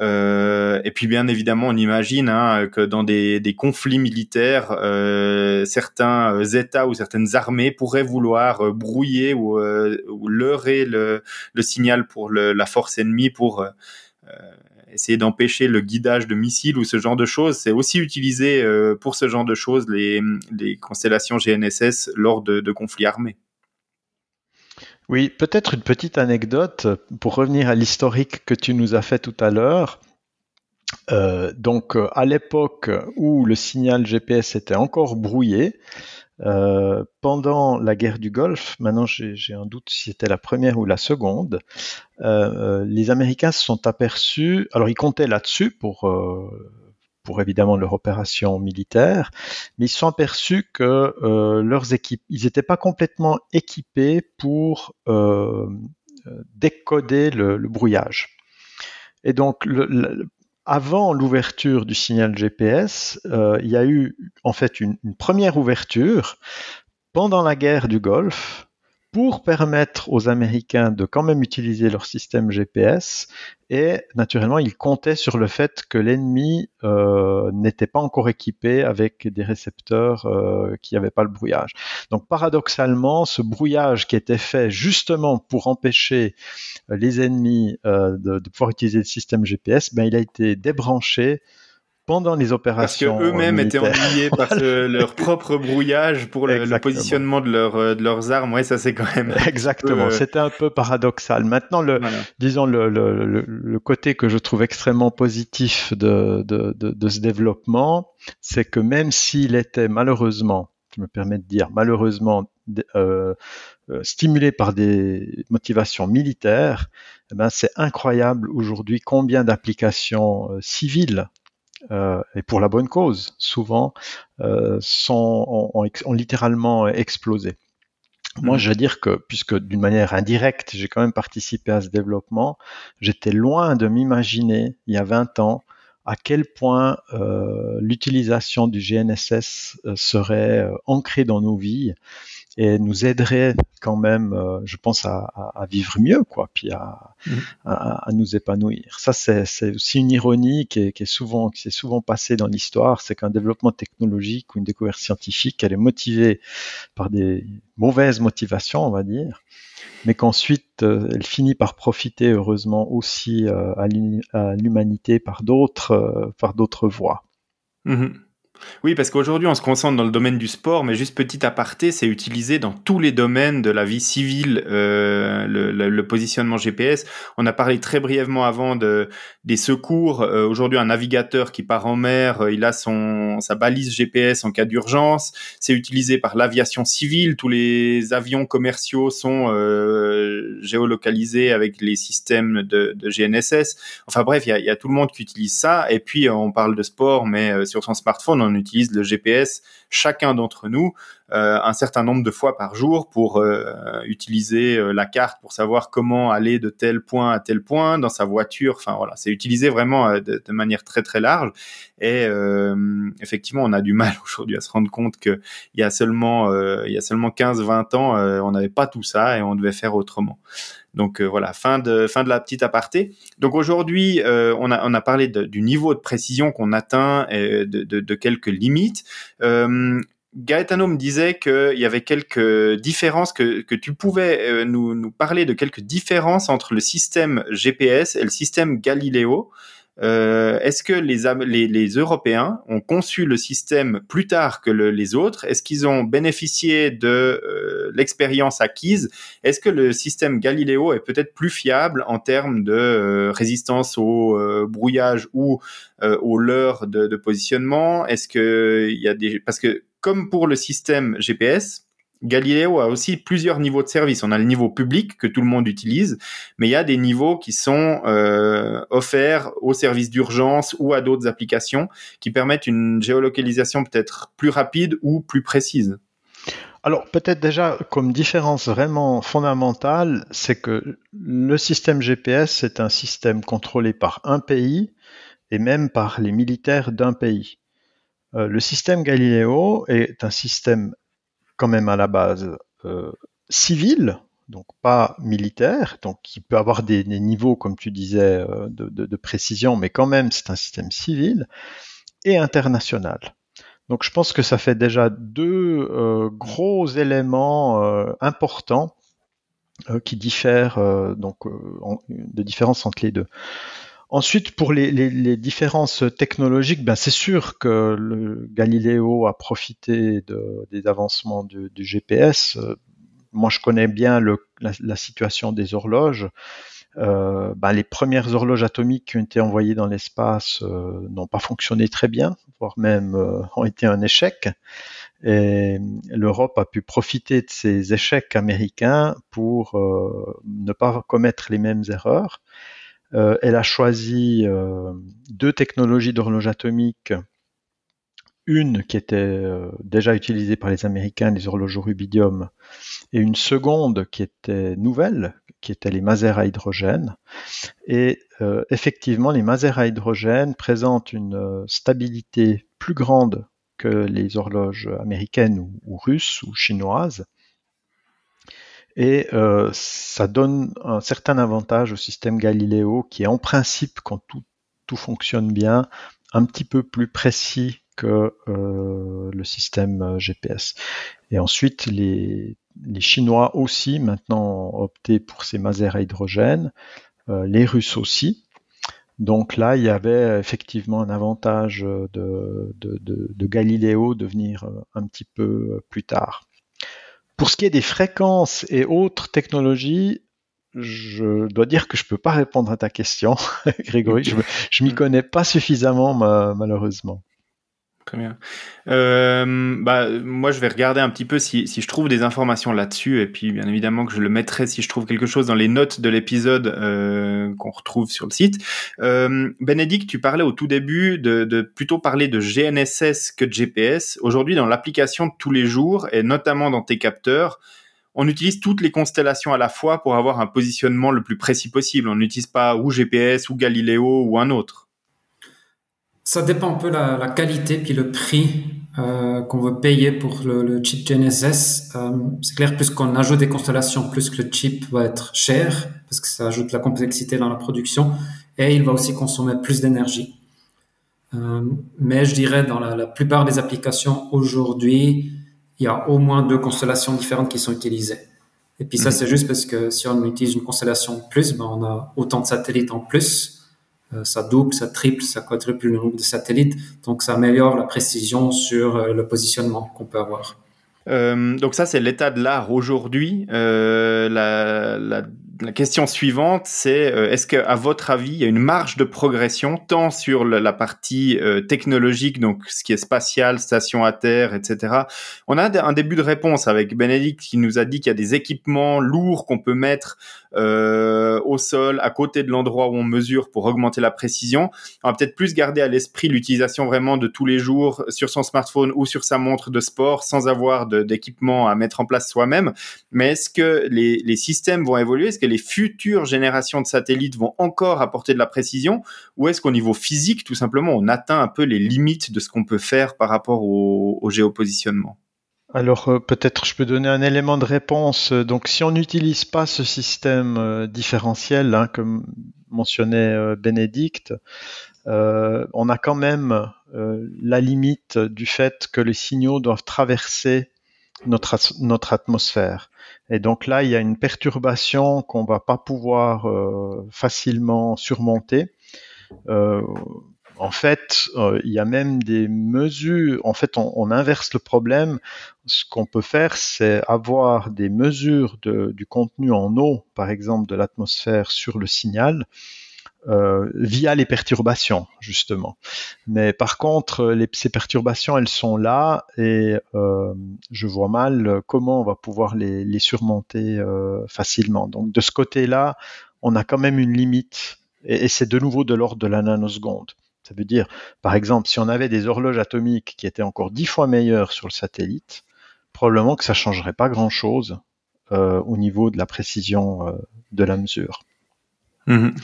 Euh, et puis bien évidemment, on imagine hein, que dans des, conflits militaires, euh, certains euh, États ou certaines armées pourraient vouloir brouiller ou, leurrer le, signal pour la force ennemie pour essayer d'empêcher le guidage de missiles ou ce genre de choses. C'est aussi utilisé pour ce genre de choses les, constellations GNSS lors de conflits armés. Oui, peut-être une petite anecdote pour revenir à l'historique que tu nous as fait tout à l'heure. Euh, donc, euh, à l'époque où le signal GPS était encore brouillé, euh, pendant la guerre du Golfe, maintenant j'ai un doute si c'était la première ou la seconde, les Américains se sont aperçus, alors ils comptaient là-dessus pour pour évidemment leur opération militaire, mais ils se sont aperçus que leurs équipes, ils n'étaient pas complètement équipés pour décoder le, brouillage. Et donc, avant l'ouverture du signal GPS, euh, il y a eu en fait une, première ouverture pendant la guerre du Golfe pour permettre aux Américains de quand même utiliser leur système GPS. Et naturellement, ils comptaient sur le fait que l'ennemi euh, n'était pas encore équipé avec des récepteurs euh, qui n'avaient pas le brouillage. Donc paradoxalement, ce brouillage qui était fait justement pour empêcher les ennemis euh, de, de, pouvoir utiliser le système GPS, ben, il a été débranché pendant les opérations. Parce qu'eux-mêmes étaient ennuyés par leur propre brouillage pour le, positionnement de, leur, euh, de, leurs armes. Ouais, ça c'est quand même. Exactement. Euh, C'était un peu paradoxal. Maintenant, le, disons le, le, le, côté que je trouve extrêmement positif de, de, de ce développement, c'est que même s'il était malheureusement, je me permets de dire malheureusement euh, euh, stimulé par des motivations militaires, eh ben c'est incroyable aujourd'hui combien d'applications civiles euh, et pour la bonne cause, souvent, euh, sont, ont, littéralement explosé. Moi, mm. je veux dire que, puisque d'une manière indirecte, j'ai quand même participé à ce développement, j'étais loin de m'imaginer, il y a 20 ans, à quel point euh, l'utilisation du GNSS serait ancrée dans nos vies et nous aiderait quand même, euh, je pense, à, à, vivre mieux, quoi, puis à, mmh. à, à nous épanouir. Ça, c'est aussi une ironie qui est, qui est souvent, qui s'est souvent passée dans l'histoire, c'est qu'un développement technologique ou une découverte scientifique, elle est motivée par des mauvaises motivations, on va dire, mais qu'ensuite euh, elle finit par profiter heureusement aussi euh, à l'humanité par d'autres, par d'autres voies. Mmh. Oui, parce qu'aujourd'hui, on se concentre dans le domaine du sport, mais juste petit aparté, c'est utilisé dans tous les domaines de la vie civile, euh, le, positionnement GPS. On a parlé très brièvement avant de, des secours. Euh, aujourd'hui, un navigateur qui part en mer, euh, il a son, sa balise GPS en cas d'urgence. C'est utilisé par l'aviation civile. Tous les avions commerciaux sont géolocalisés avec les systèmes de, GNSS. Enfin bref, il y a, y a, tout le monde qui utilise ça. Et puis, on parle de sport, mais sur son smartphone, on on utilise le GPS, chacun d'entre nous, un certain nombre de fois par jour pour euh, utiliser euh, la carte pour savoir comment aller de tel point à tel point dans sa voiture. Enfin voilà, c'est utilisé vraiment de, manière très très large. Et effectivement, on a du mal aujourd'hui à se rendre compte que il y a seulement il y a seulement 15-20 ans, on n'avait pas tout ça et on devait faire autrement. Donc voilà, fin de fin de la petite aparté. Donc aujourd'hui, on a on a parlé du niveau de précision qu'on atteint et de, de, de quelques limites. Gaetano me disait qu'il y avait quelques différences, que, que tu pouvais euh, nous, nous, parler de quelques différences entre le système GPS et le système Galileo. Euh, Est-ce que les, les, les, Européens ont conçu le système plus tard que le, les autres? Est-ce qu'ils ont bénéficié de euh, l'expérience acquise? Est-ce que le système Galileo est peut-être plus fiable en termes de résistance au brouillage ou au leurre de, de positionnement? Est-ce que il y a des parce que comme pour le système GPS, Galileo a aussi plusieurs niveaux de service. On a le niveau public que tout le monde utilise, mais il y a des niveaux qui sont euh, offerts aux services d'urgence ou à d'autres applications qui permettent une géolocalisation peut-être plus rapide ou plus précise. Alors peut-être déjà comme différence vraiment fondamentale, c'est que le système GPS est un système contrôlé par un pays et même par les militaires d'un pays. Euh, le système Galileo est un système quand même à la base euh, civil, donc pas militaire, donc qui peut avoir des, niveaux, comme tu disais, euh, de, précision, mais quand même c'est un système civil et international. Donc je pense que ça fait déjà deux gros éléments importants qui diffèrent, donc de différence entre les deux. Ensuite, pour les, différences technologiques, ben c'est sûr que le Galileo a profité des avancements du, GPS. moi, je connais bien la, situation des horloges. Euh, ben, les premières horloges atomiques qui ont été envoyées dans l'espace euh, n'ont pas fonctionné très bien, voire même euh, ont été un échec. Et l'Europe a pu profiter de ces échecs américains pour ne pas commettre les mêmes erreurs. Elle a choisi deux technologies d'horloge atomique une qui était déjà utilisée par les Américains, les horloges au rubidium, et une seconde qui était nouvelle, qui étaient les masers à hydrogène. Et euh, effectivement, les masers à hydrogène présentent une euh, stabilité plus grande que les horloges américaines ou, russes ou chinoises. Et euh, ça donne un certain avantage au système Galileo qui est en principe, quand tout, tout fonctionne bien, un petit peu plus précis que le système GPS. Et ensuite, les les Chinois aussi maintenant ont opté pour ces masers à hydrogène, euh, les Russes aussi. Donc là, il y avait effectivement un avantage de, de, Galiléo de venir euh, un petit peu plus tard. Pour ce qui est des fréquences et autres technologies, je dois dire que je ne peux pas répondre à ta question, Grégory. Je, ne m'y connais pas suffisamment, malheureusement. Très bien. Euh, bah, moi, je vais regarder un petit peu si, si je trouve des informations là-dessus, et puis bien évidemment que je le mettrai si je trouve quelque chose dans les notes de l'épisode euh, qu'on retrouve sur le site. Euh, Bénédicte, tu parlais au tout début de, de, plutôt parler de GNSS que de GPS. Aujourd'hui, dans l'application de tous les jours, et notamment dans tes capteurs, on utilise toutes les constellations à la fois pour avoir un positionnement le plus précis possible. On n'utilise pas ou GPS ou Galileo ou un autre. Ça dépend un peu la, la qualité puis le prix euh, qu'on veut payer pour le, le chip GNSS. Euh, c'est clair, plus qu'on ajoute des constellations, plus que le chip va être cher parce que ça ajoute la complexité dans la production et il va aussi consommer plus d'énergie. Euh, mais je dirais dans la, la plupart des applications aujourd'hui, il y a au moins deux constellations différentes qui sont utilisées. Et puis ça, mmh. c'est juste parce que si on utilise une constellation plus, ben on a autant de satellites en plus ça double, ça triple, ça quadruple le nombre de satellites. Donc, ça améliore la précision sur euh, le positionnement qu'on peut avoir. Euh, donc ça, c'est l'état de l'art aujourd'hui. Euh, la, question suivante, c'est euh, est-ce qu'à votre avis, il y a une marge de progression tant sur la, partie euh, technologique, donc ce qui est spatial, station à terre, etc. On a un début de réponse avec Bénédicte qui nous a dit qu'il y a des équipements lourds qu'on peut mettre euh, au sol, à côté de l'endroit où on mesure pour augmenter la précision. On va peut-être plus garder à l'esprit l'utilisation vraiment de tous les jours sur son smartphone ou sur sa montre de sport sans avoir d'équipement à mettre en place soi-même. Mais est-ce que les, les systèmes vont évoluer? Est-ce que les futures générations de satellites vont encore apporter de la précision? Ou est-ce qu'au niveau physique, tout simplement, on atteint un peu les limites de ce qu'on peut faire par rapport au, au géopositionnement? Alors euh, peut-être je peux donner un élément de réponse. Donc si on n'utilise pas ce système euh, différentiel, hein, comme mentionnait euh, Bénédicte, on a quand même la limite du fait que les signaux doivent traverser notre, notre atmosphère. Et donc là, il y a une perturbation qu'on va pas pouvoir facilement surmonter. En fait, euh, il y a même des mesures. En fait, on, inverse le problème. Ce qu'on peut faire, c'est avoir des mesures du contenu en eau, par exemple, de l'atmosphère sur le signal. Euh, via les perturbations justement. Mais par contre, ces perturbations, elles sont là et euh, je vois mal comment on va pouvoir les, surmonter facilement. Donc de ce côté-là, on a quand même une limite et c'est de nouveau de l'ordre de la nanoseconde. Ça veut dire, par exemple, si on avait des horloges atomiques qui étaient encore dix fois meilleures sur le satellite, probablement que ça changerait pas grand-chose euh, au niveau de la précision euh, de la mesure. Mhm.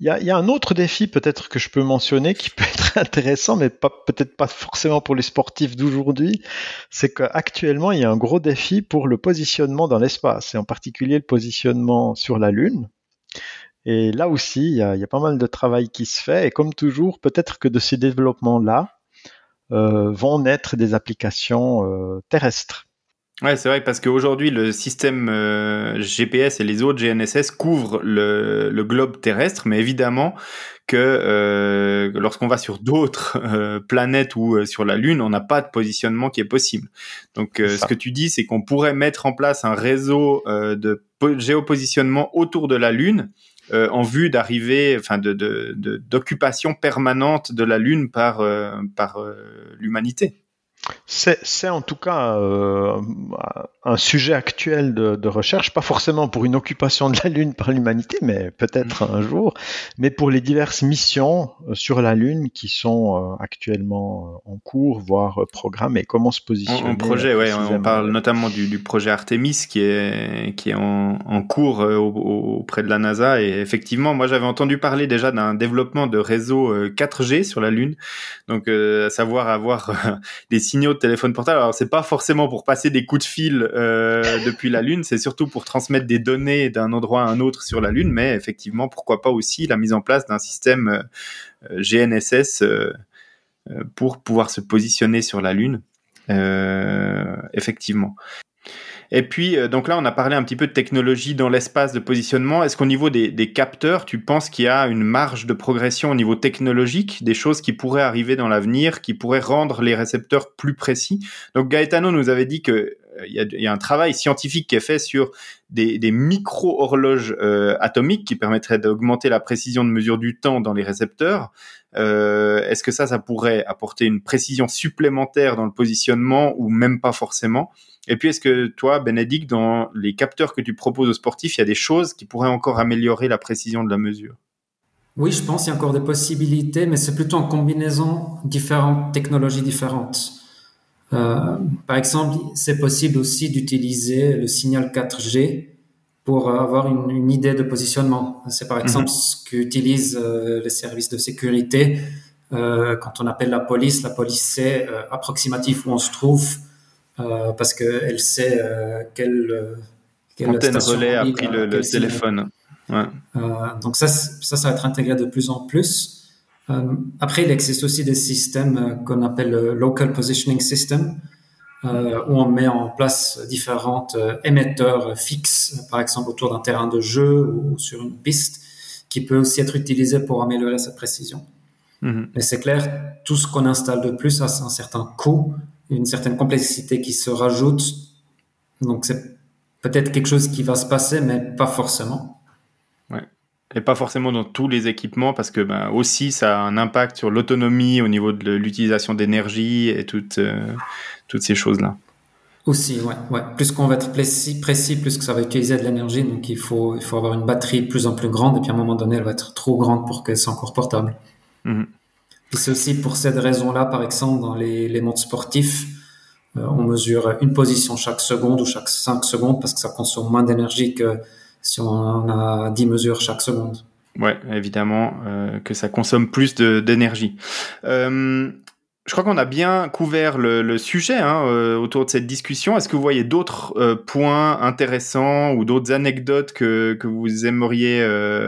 Il, y a, un autre défi peut-être que je peux mentionner qui peut être intéressant, mais peut-être pas forcément pour les sportifs d'aujourd'hui, c'est qu'actuellement il y a un gros défi pour le positionnement dans l'espace, et en particulier le positionnement sur la Lune. Et là aussi, il y, a, pas mal de travail qui se fait. Et comme toujours, peut-être que de ces développements-là euh, vont naître des applications euh, terrestres. Ouais, c'est vrai parce qu'aujourd'hui le système euh, GPS et les autres GNSS couvrent le, le globe terrestre, mais évidemment que euh, lorsqu'on va sur d'autres euh, planètes ou sur la Lune, on n'a pas de positionnement qui est possible. Donc, ce que tu dis, c'est qu'on pourrait mettre en place un réseau de géopositionnement autour de la Lune en vue d'arriver, enfin, de d'occupation permanente de la Lune par par l'humanité. C'est en tout cas euh, un sujet actuel de, recherche, pas forcément pour une occupation de la Lune par l'humanité, mais peut-être mm. un jour, mais pour les diverses missions euh, sur la Lune qui sont euh, actuellement en cours, voire programmées. Comment se positionner En, projet, ouais, on parle notamment du, projet Artemis qui est, qui est en, cours auprès de la NASA. Et effectivement, moi j'avais entendu parler déjà d'un développement de réseau 4G sur la Lune, donc à savoir avoir des signaux de téléphone portable. Alors c'est pas forcément pour passer des coups de fil euh, depuis la Lune, c'est surtout pour transmettre des données d'un endroit à un autre sur la Lune, mais effectivement pourquoi pas aussi la mise en place d'un système euh, GNSS euh, pour pouvoir se positionner sur la Lune. effectivement. Et puis, donc là, on a parlé un petit peu de technologie dans l'espace de positionnement. Est-ce qu'au niveau des, capteurs, tu penses qu'il y a une marge de progression au niveau technologique, des choses qui pourraient arriver dans l'avenir, qui pourraient rendre les récepteurs plus précis? Donc Gaetano nous avait dit que il y, a, un travail scientifique qui est fait sur des, micro-horloges euh, atomiques qui permettraient d'augmenter la précision de mesure du temps dans les récepteurs. Est-ce que ça, ça pourrait apporter une précision supplémentaire dans le positionnement ou même pas forcément? Et puis, est-ce que toi, Bénédicte, dans les capteurs que tu proposes aux sportifs, il y a des choses qui pourraient encore améliorer la précision de la mesure? Oui, je pense qu'il y a encore des possibilités, mais c'est plutôt en combinaison différentes technologies différentes. Euh, par exemple, c'est possible aussi d'utiliser le signal 4G pour avoir une, idée de positionnement. C'est par mhm. exemple ce qu'utilisent euh, les services de sécurité. Euh, quand on appelle la police, la police sait approximatif où on se trouve euh, parce qu'elle sait euh, quelle, euh, quelle antenne relais a pris le, téléphone. Ouais. donc ça, ça, ça va être intégré de plus en plus. Après, il existe aussi des systèmes qu'on appelle le Local Positioning System, où on met en place différents émetteurs fixes, par exemple autour d'un terrain de jeu ou sur une piste, qui peut aussi être utilisé pour améliorer cette précision. Mm-hmm. Mais c'est clair, tout ce qu'on installe de plus a un certain coût une certaine complexité qui se rajoute. Donc c'est peut-être quelque chose qui va se passer, mais pas forcément. Ouais. Et pas forcément dans tous les équipements, parce que ben, aussi ça a un impact sur l'autonomie au niveau de l'utilisation d'énergie et toutes, euh, toutes ces choses-là. Aussi, ouais, ouais. Plus qu'on va être précis, précis, plus que ça va utiliser de l'énergie. Donc il faut, il faut avoir une batterie de plus en plus grande, et puis à un moment donné, elle va être trop grande pour qu'elle soit encore portable. Mhm c'est aussi pour cette raison-là, par exemple, dans les, les montres sportifs, euh, on mesure une position chaque seconde ou chaque 5 secondes parce que ça consomme moins d'énergie que si on a 10 mesures chaque seconde. Ouais, évidemment euh, que ça consomme plus d'énergie. Euh, je crois qu'on a bien couvert le, sujet hein, euh, autour de cette discussion. Est-ce que vous voyez d'autres points intéressants ou d'autres anecdotes que, que vous aimeriez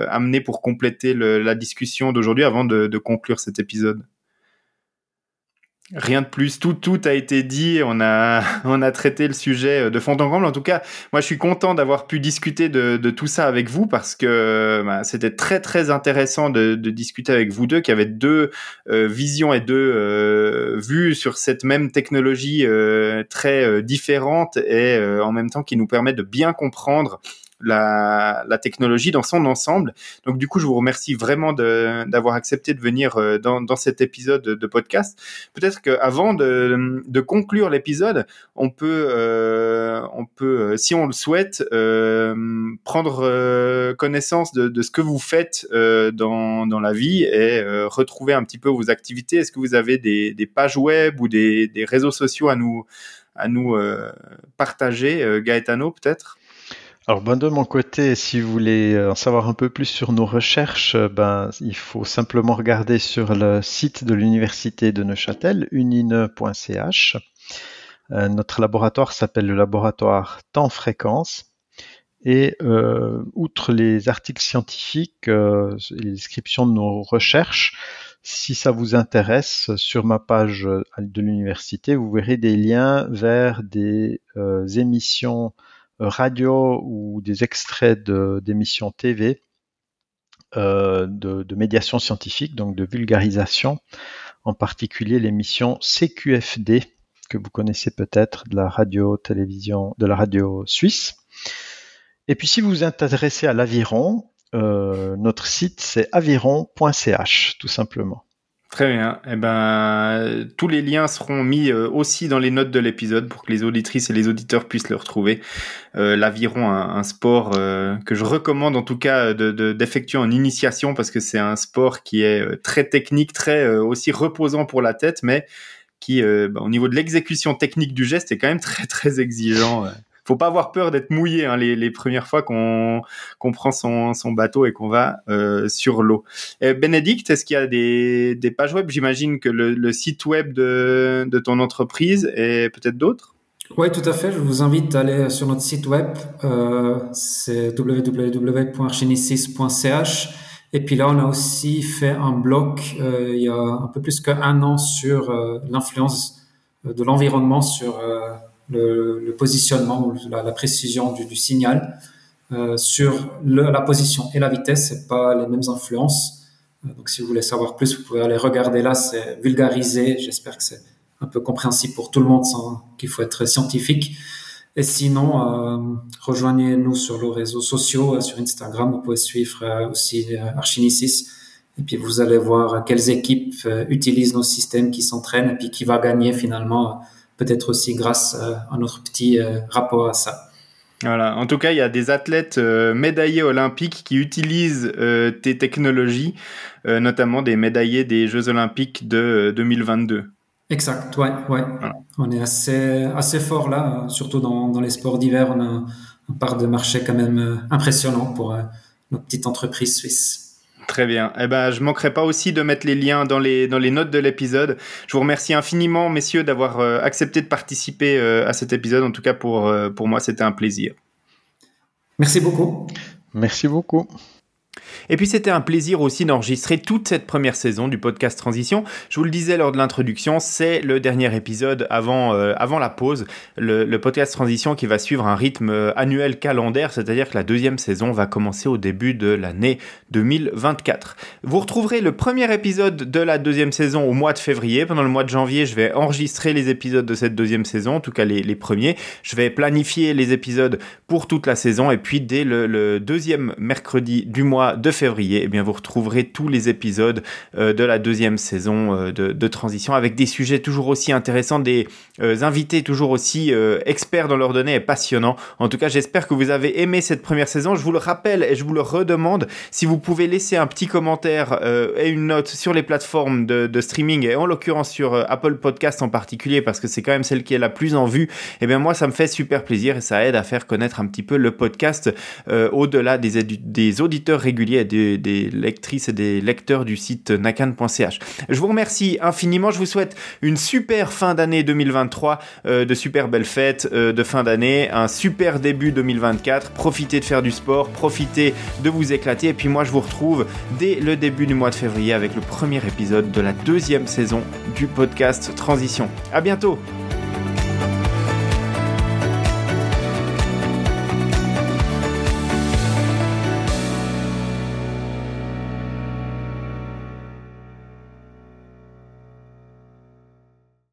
amener pour compléter la discussion d'aujourd'hui avant de conclure cet épisode? Rien de plus, tout tout a été dit, on a on a traité le sujet euh, de fond en comble. En tout cas, moi je suis content d'avoir pu discuter de, de, tout ça avec vous parce que bah, c'était très très intéressant de, de, discuter avec vous deux qui avaient deux euh, visions et deux euh, vues sur cette même technologie très différente et en même temps qui nous permet de bien comprendre la, technologie dans son ensemble. Donc du coup, je vous remercie vraiment d'avoir accepté de venir euh, dans, cet épisode de podcast. Peut-être qu'avant de, de conclure l'épisode, on peut, euh, on peut, euh, si on le souhaite, prendre connaissance de, ce que vous faites dans, dans la vie et retrouver un petit peu vos activités. Est-ce que vous avez des, pages web ou des, des réseaux sociaux à nous à nous partager, Gaetano peut-être? Alors ben, de mon côté, si vous voulez euh, en savoir un peu plus sur nos recherches, euh, ben, il faut simplement regarder sur le site de l'université de Neuchâtel, unine.ch. Euh, notre laboratoire s'appelle le laboratoire temps-fréquence. Et outre les articles scientifiques et les descriptions de nos recherches, si ça vous intéresse, sur ma page de l'université, vous verrez des liens vers des émissions radio ou des extraits d'émissions TV de, de, médiation scientifique, donc de vulgarisation, en particulier l'émission CQFD que vous connaissez peut-être de la radio télévision de la radio suisse. Et puis si vous vous intéressez à l'aviron, euh, notre site c'est aviron.ch tout simplement. Très bien. Eh ben, tous les liens seront mis euh, aussi dans les notes de l'épisode pour que les auditrices et les auditeurs puissent le retrouver. Euh, L'aviron, un, sport euh, que je recommande en tout cas d'effectuer de, en initiation parce que c'est un sport qui est très technique, très aussi reposant pour la tête, mais qui, bah, au niveau de l'exécution technique du geste, est quand même très très exigeant faut pas avoir peur d'être mouillé hein, les, les, premières fois qu'on qu'on prend son, son, bateau et qu'on va euh, sur l'eau. Bénédicte, est-ce qu'il y a des, des pages web? J'imagine que le, site web de, de ton entreprise et peut-être d'autres? Oui, tout à fait. Je vous invite à aller sur notre site web. Euh, c'est www.argenesis.ch. Et puis là, on a aussi fait un blog euh, il y a un peu plus qu'un an sur euh, l'influence de l'environnement sur euh, le, le positionnement ou la, la précision du, du signal euh, sur le, la position et la vitesse, c'est pas les mêmes influences. Euh, donc, si vous voulez savoir plus, vous pouvez aller regarder là. C'est vulgarisé. J'espère que c'est un peu compréhensible pour tout le monde, sans qu'il faut être scientifique. Et sinon, euh, rejoignez-nous sur les réseaux sociaux, euh, sur Instagram. Vous pouvez suivre euh, aussi Archinicis. Et puis vous allez voir quelles équipes utilisent nos systèmes, qui s'entraînent, et puis qui va gagner finalement peut-être aussi grâce euh, à notre petit euh, rapport à ça. Voilà. En tout cas, il y a des athlètes euh, médaillés olympiques qui utilisent tes technologies, notamment des médaillés des Jeux olympiques de 2022. Exact, ouais, ouais. On est assez, assez fort là, surtout dans, dans les sports d'hiver. On a un part de marché quand même impressionnant pour nos petites entreprises suisses. Très bien. Eh ben, je manquerai pas aussi de mettre les liens dans les, dans les notes de l'épisode. Je vous remercie infiniment, messieurs, d'avoir euh, accepté de participer euh, à cet épisode. En tout cas, pour, euh, pour moi, c'était un plaisir. Merci beaucoup. Merci beaucoup. Et puis c'était un plaisir aussi d'enregistrer toute cette première saison du podcast Transition. Je vous le disais lors de l'introduction, c'est le dernier épisode avant, euh, avant la pause, le, podcast Transition qui va suivre un rythme euh, annuel calendaire, c'est-à-dire que la deuxième saison va commencer au début de l'année 2024. Vous retrouverez le premier épisode de la deuxième saison au mois de février. Pendant le mois de janvier, je vais enregistrer les épisodes de cette deuxième saison, en tout cas les, les premiers. Je vais planifier les épisodes pour toute la saison et puis dès le, le deuxième mercredi du mois de février, eh bien vous retrouverez tous les épisodes euh, de la deuxième saison euh, de, Transition avec des sujets toujours aussi intéressants, des euh, invités toujours aussi experts dans leurs données et passionnants. En tout cas, j'espère que vous avez aimé cette première saison. Je vous le rappelle et je vous le redemande, si vous pouvez laisser un petit commentaire et une note sur les plateformes de, streaming et en l'occurrence sur Apple Podcast en particulier parce que c'est quand même celle qui est la plus en vue, eh bien moi ça me fait super plaisir et ça aide à faire connaître un petit peu le podcast au-delà des auditeurs réguliers des, lectrices et des lecteurs du site nakan.ch. Je vous remercie infiniment. Je vous souhaite une super fin d'année 2023, euh, de super belles fêtes euh, de fin d'année, un super début 2024. Profitez de faire du sport, profitez de vous éclater. Et puis moi, je vous retrouve dès le début du mois de février avec le premier épisode de la deuxième saison du podcast Transition. À bientôt!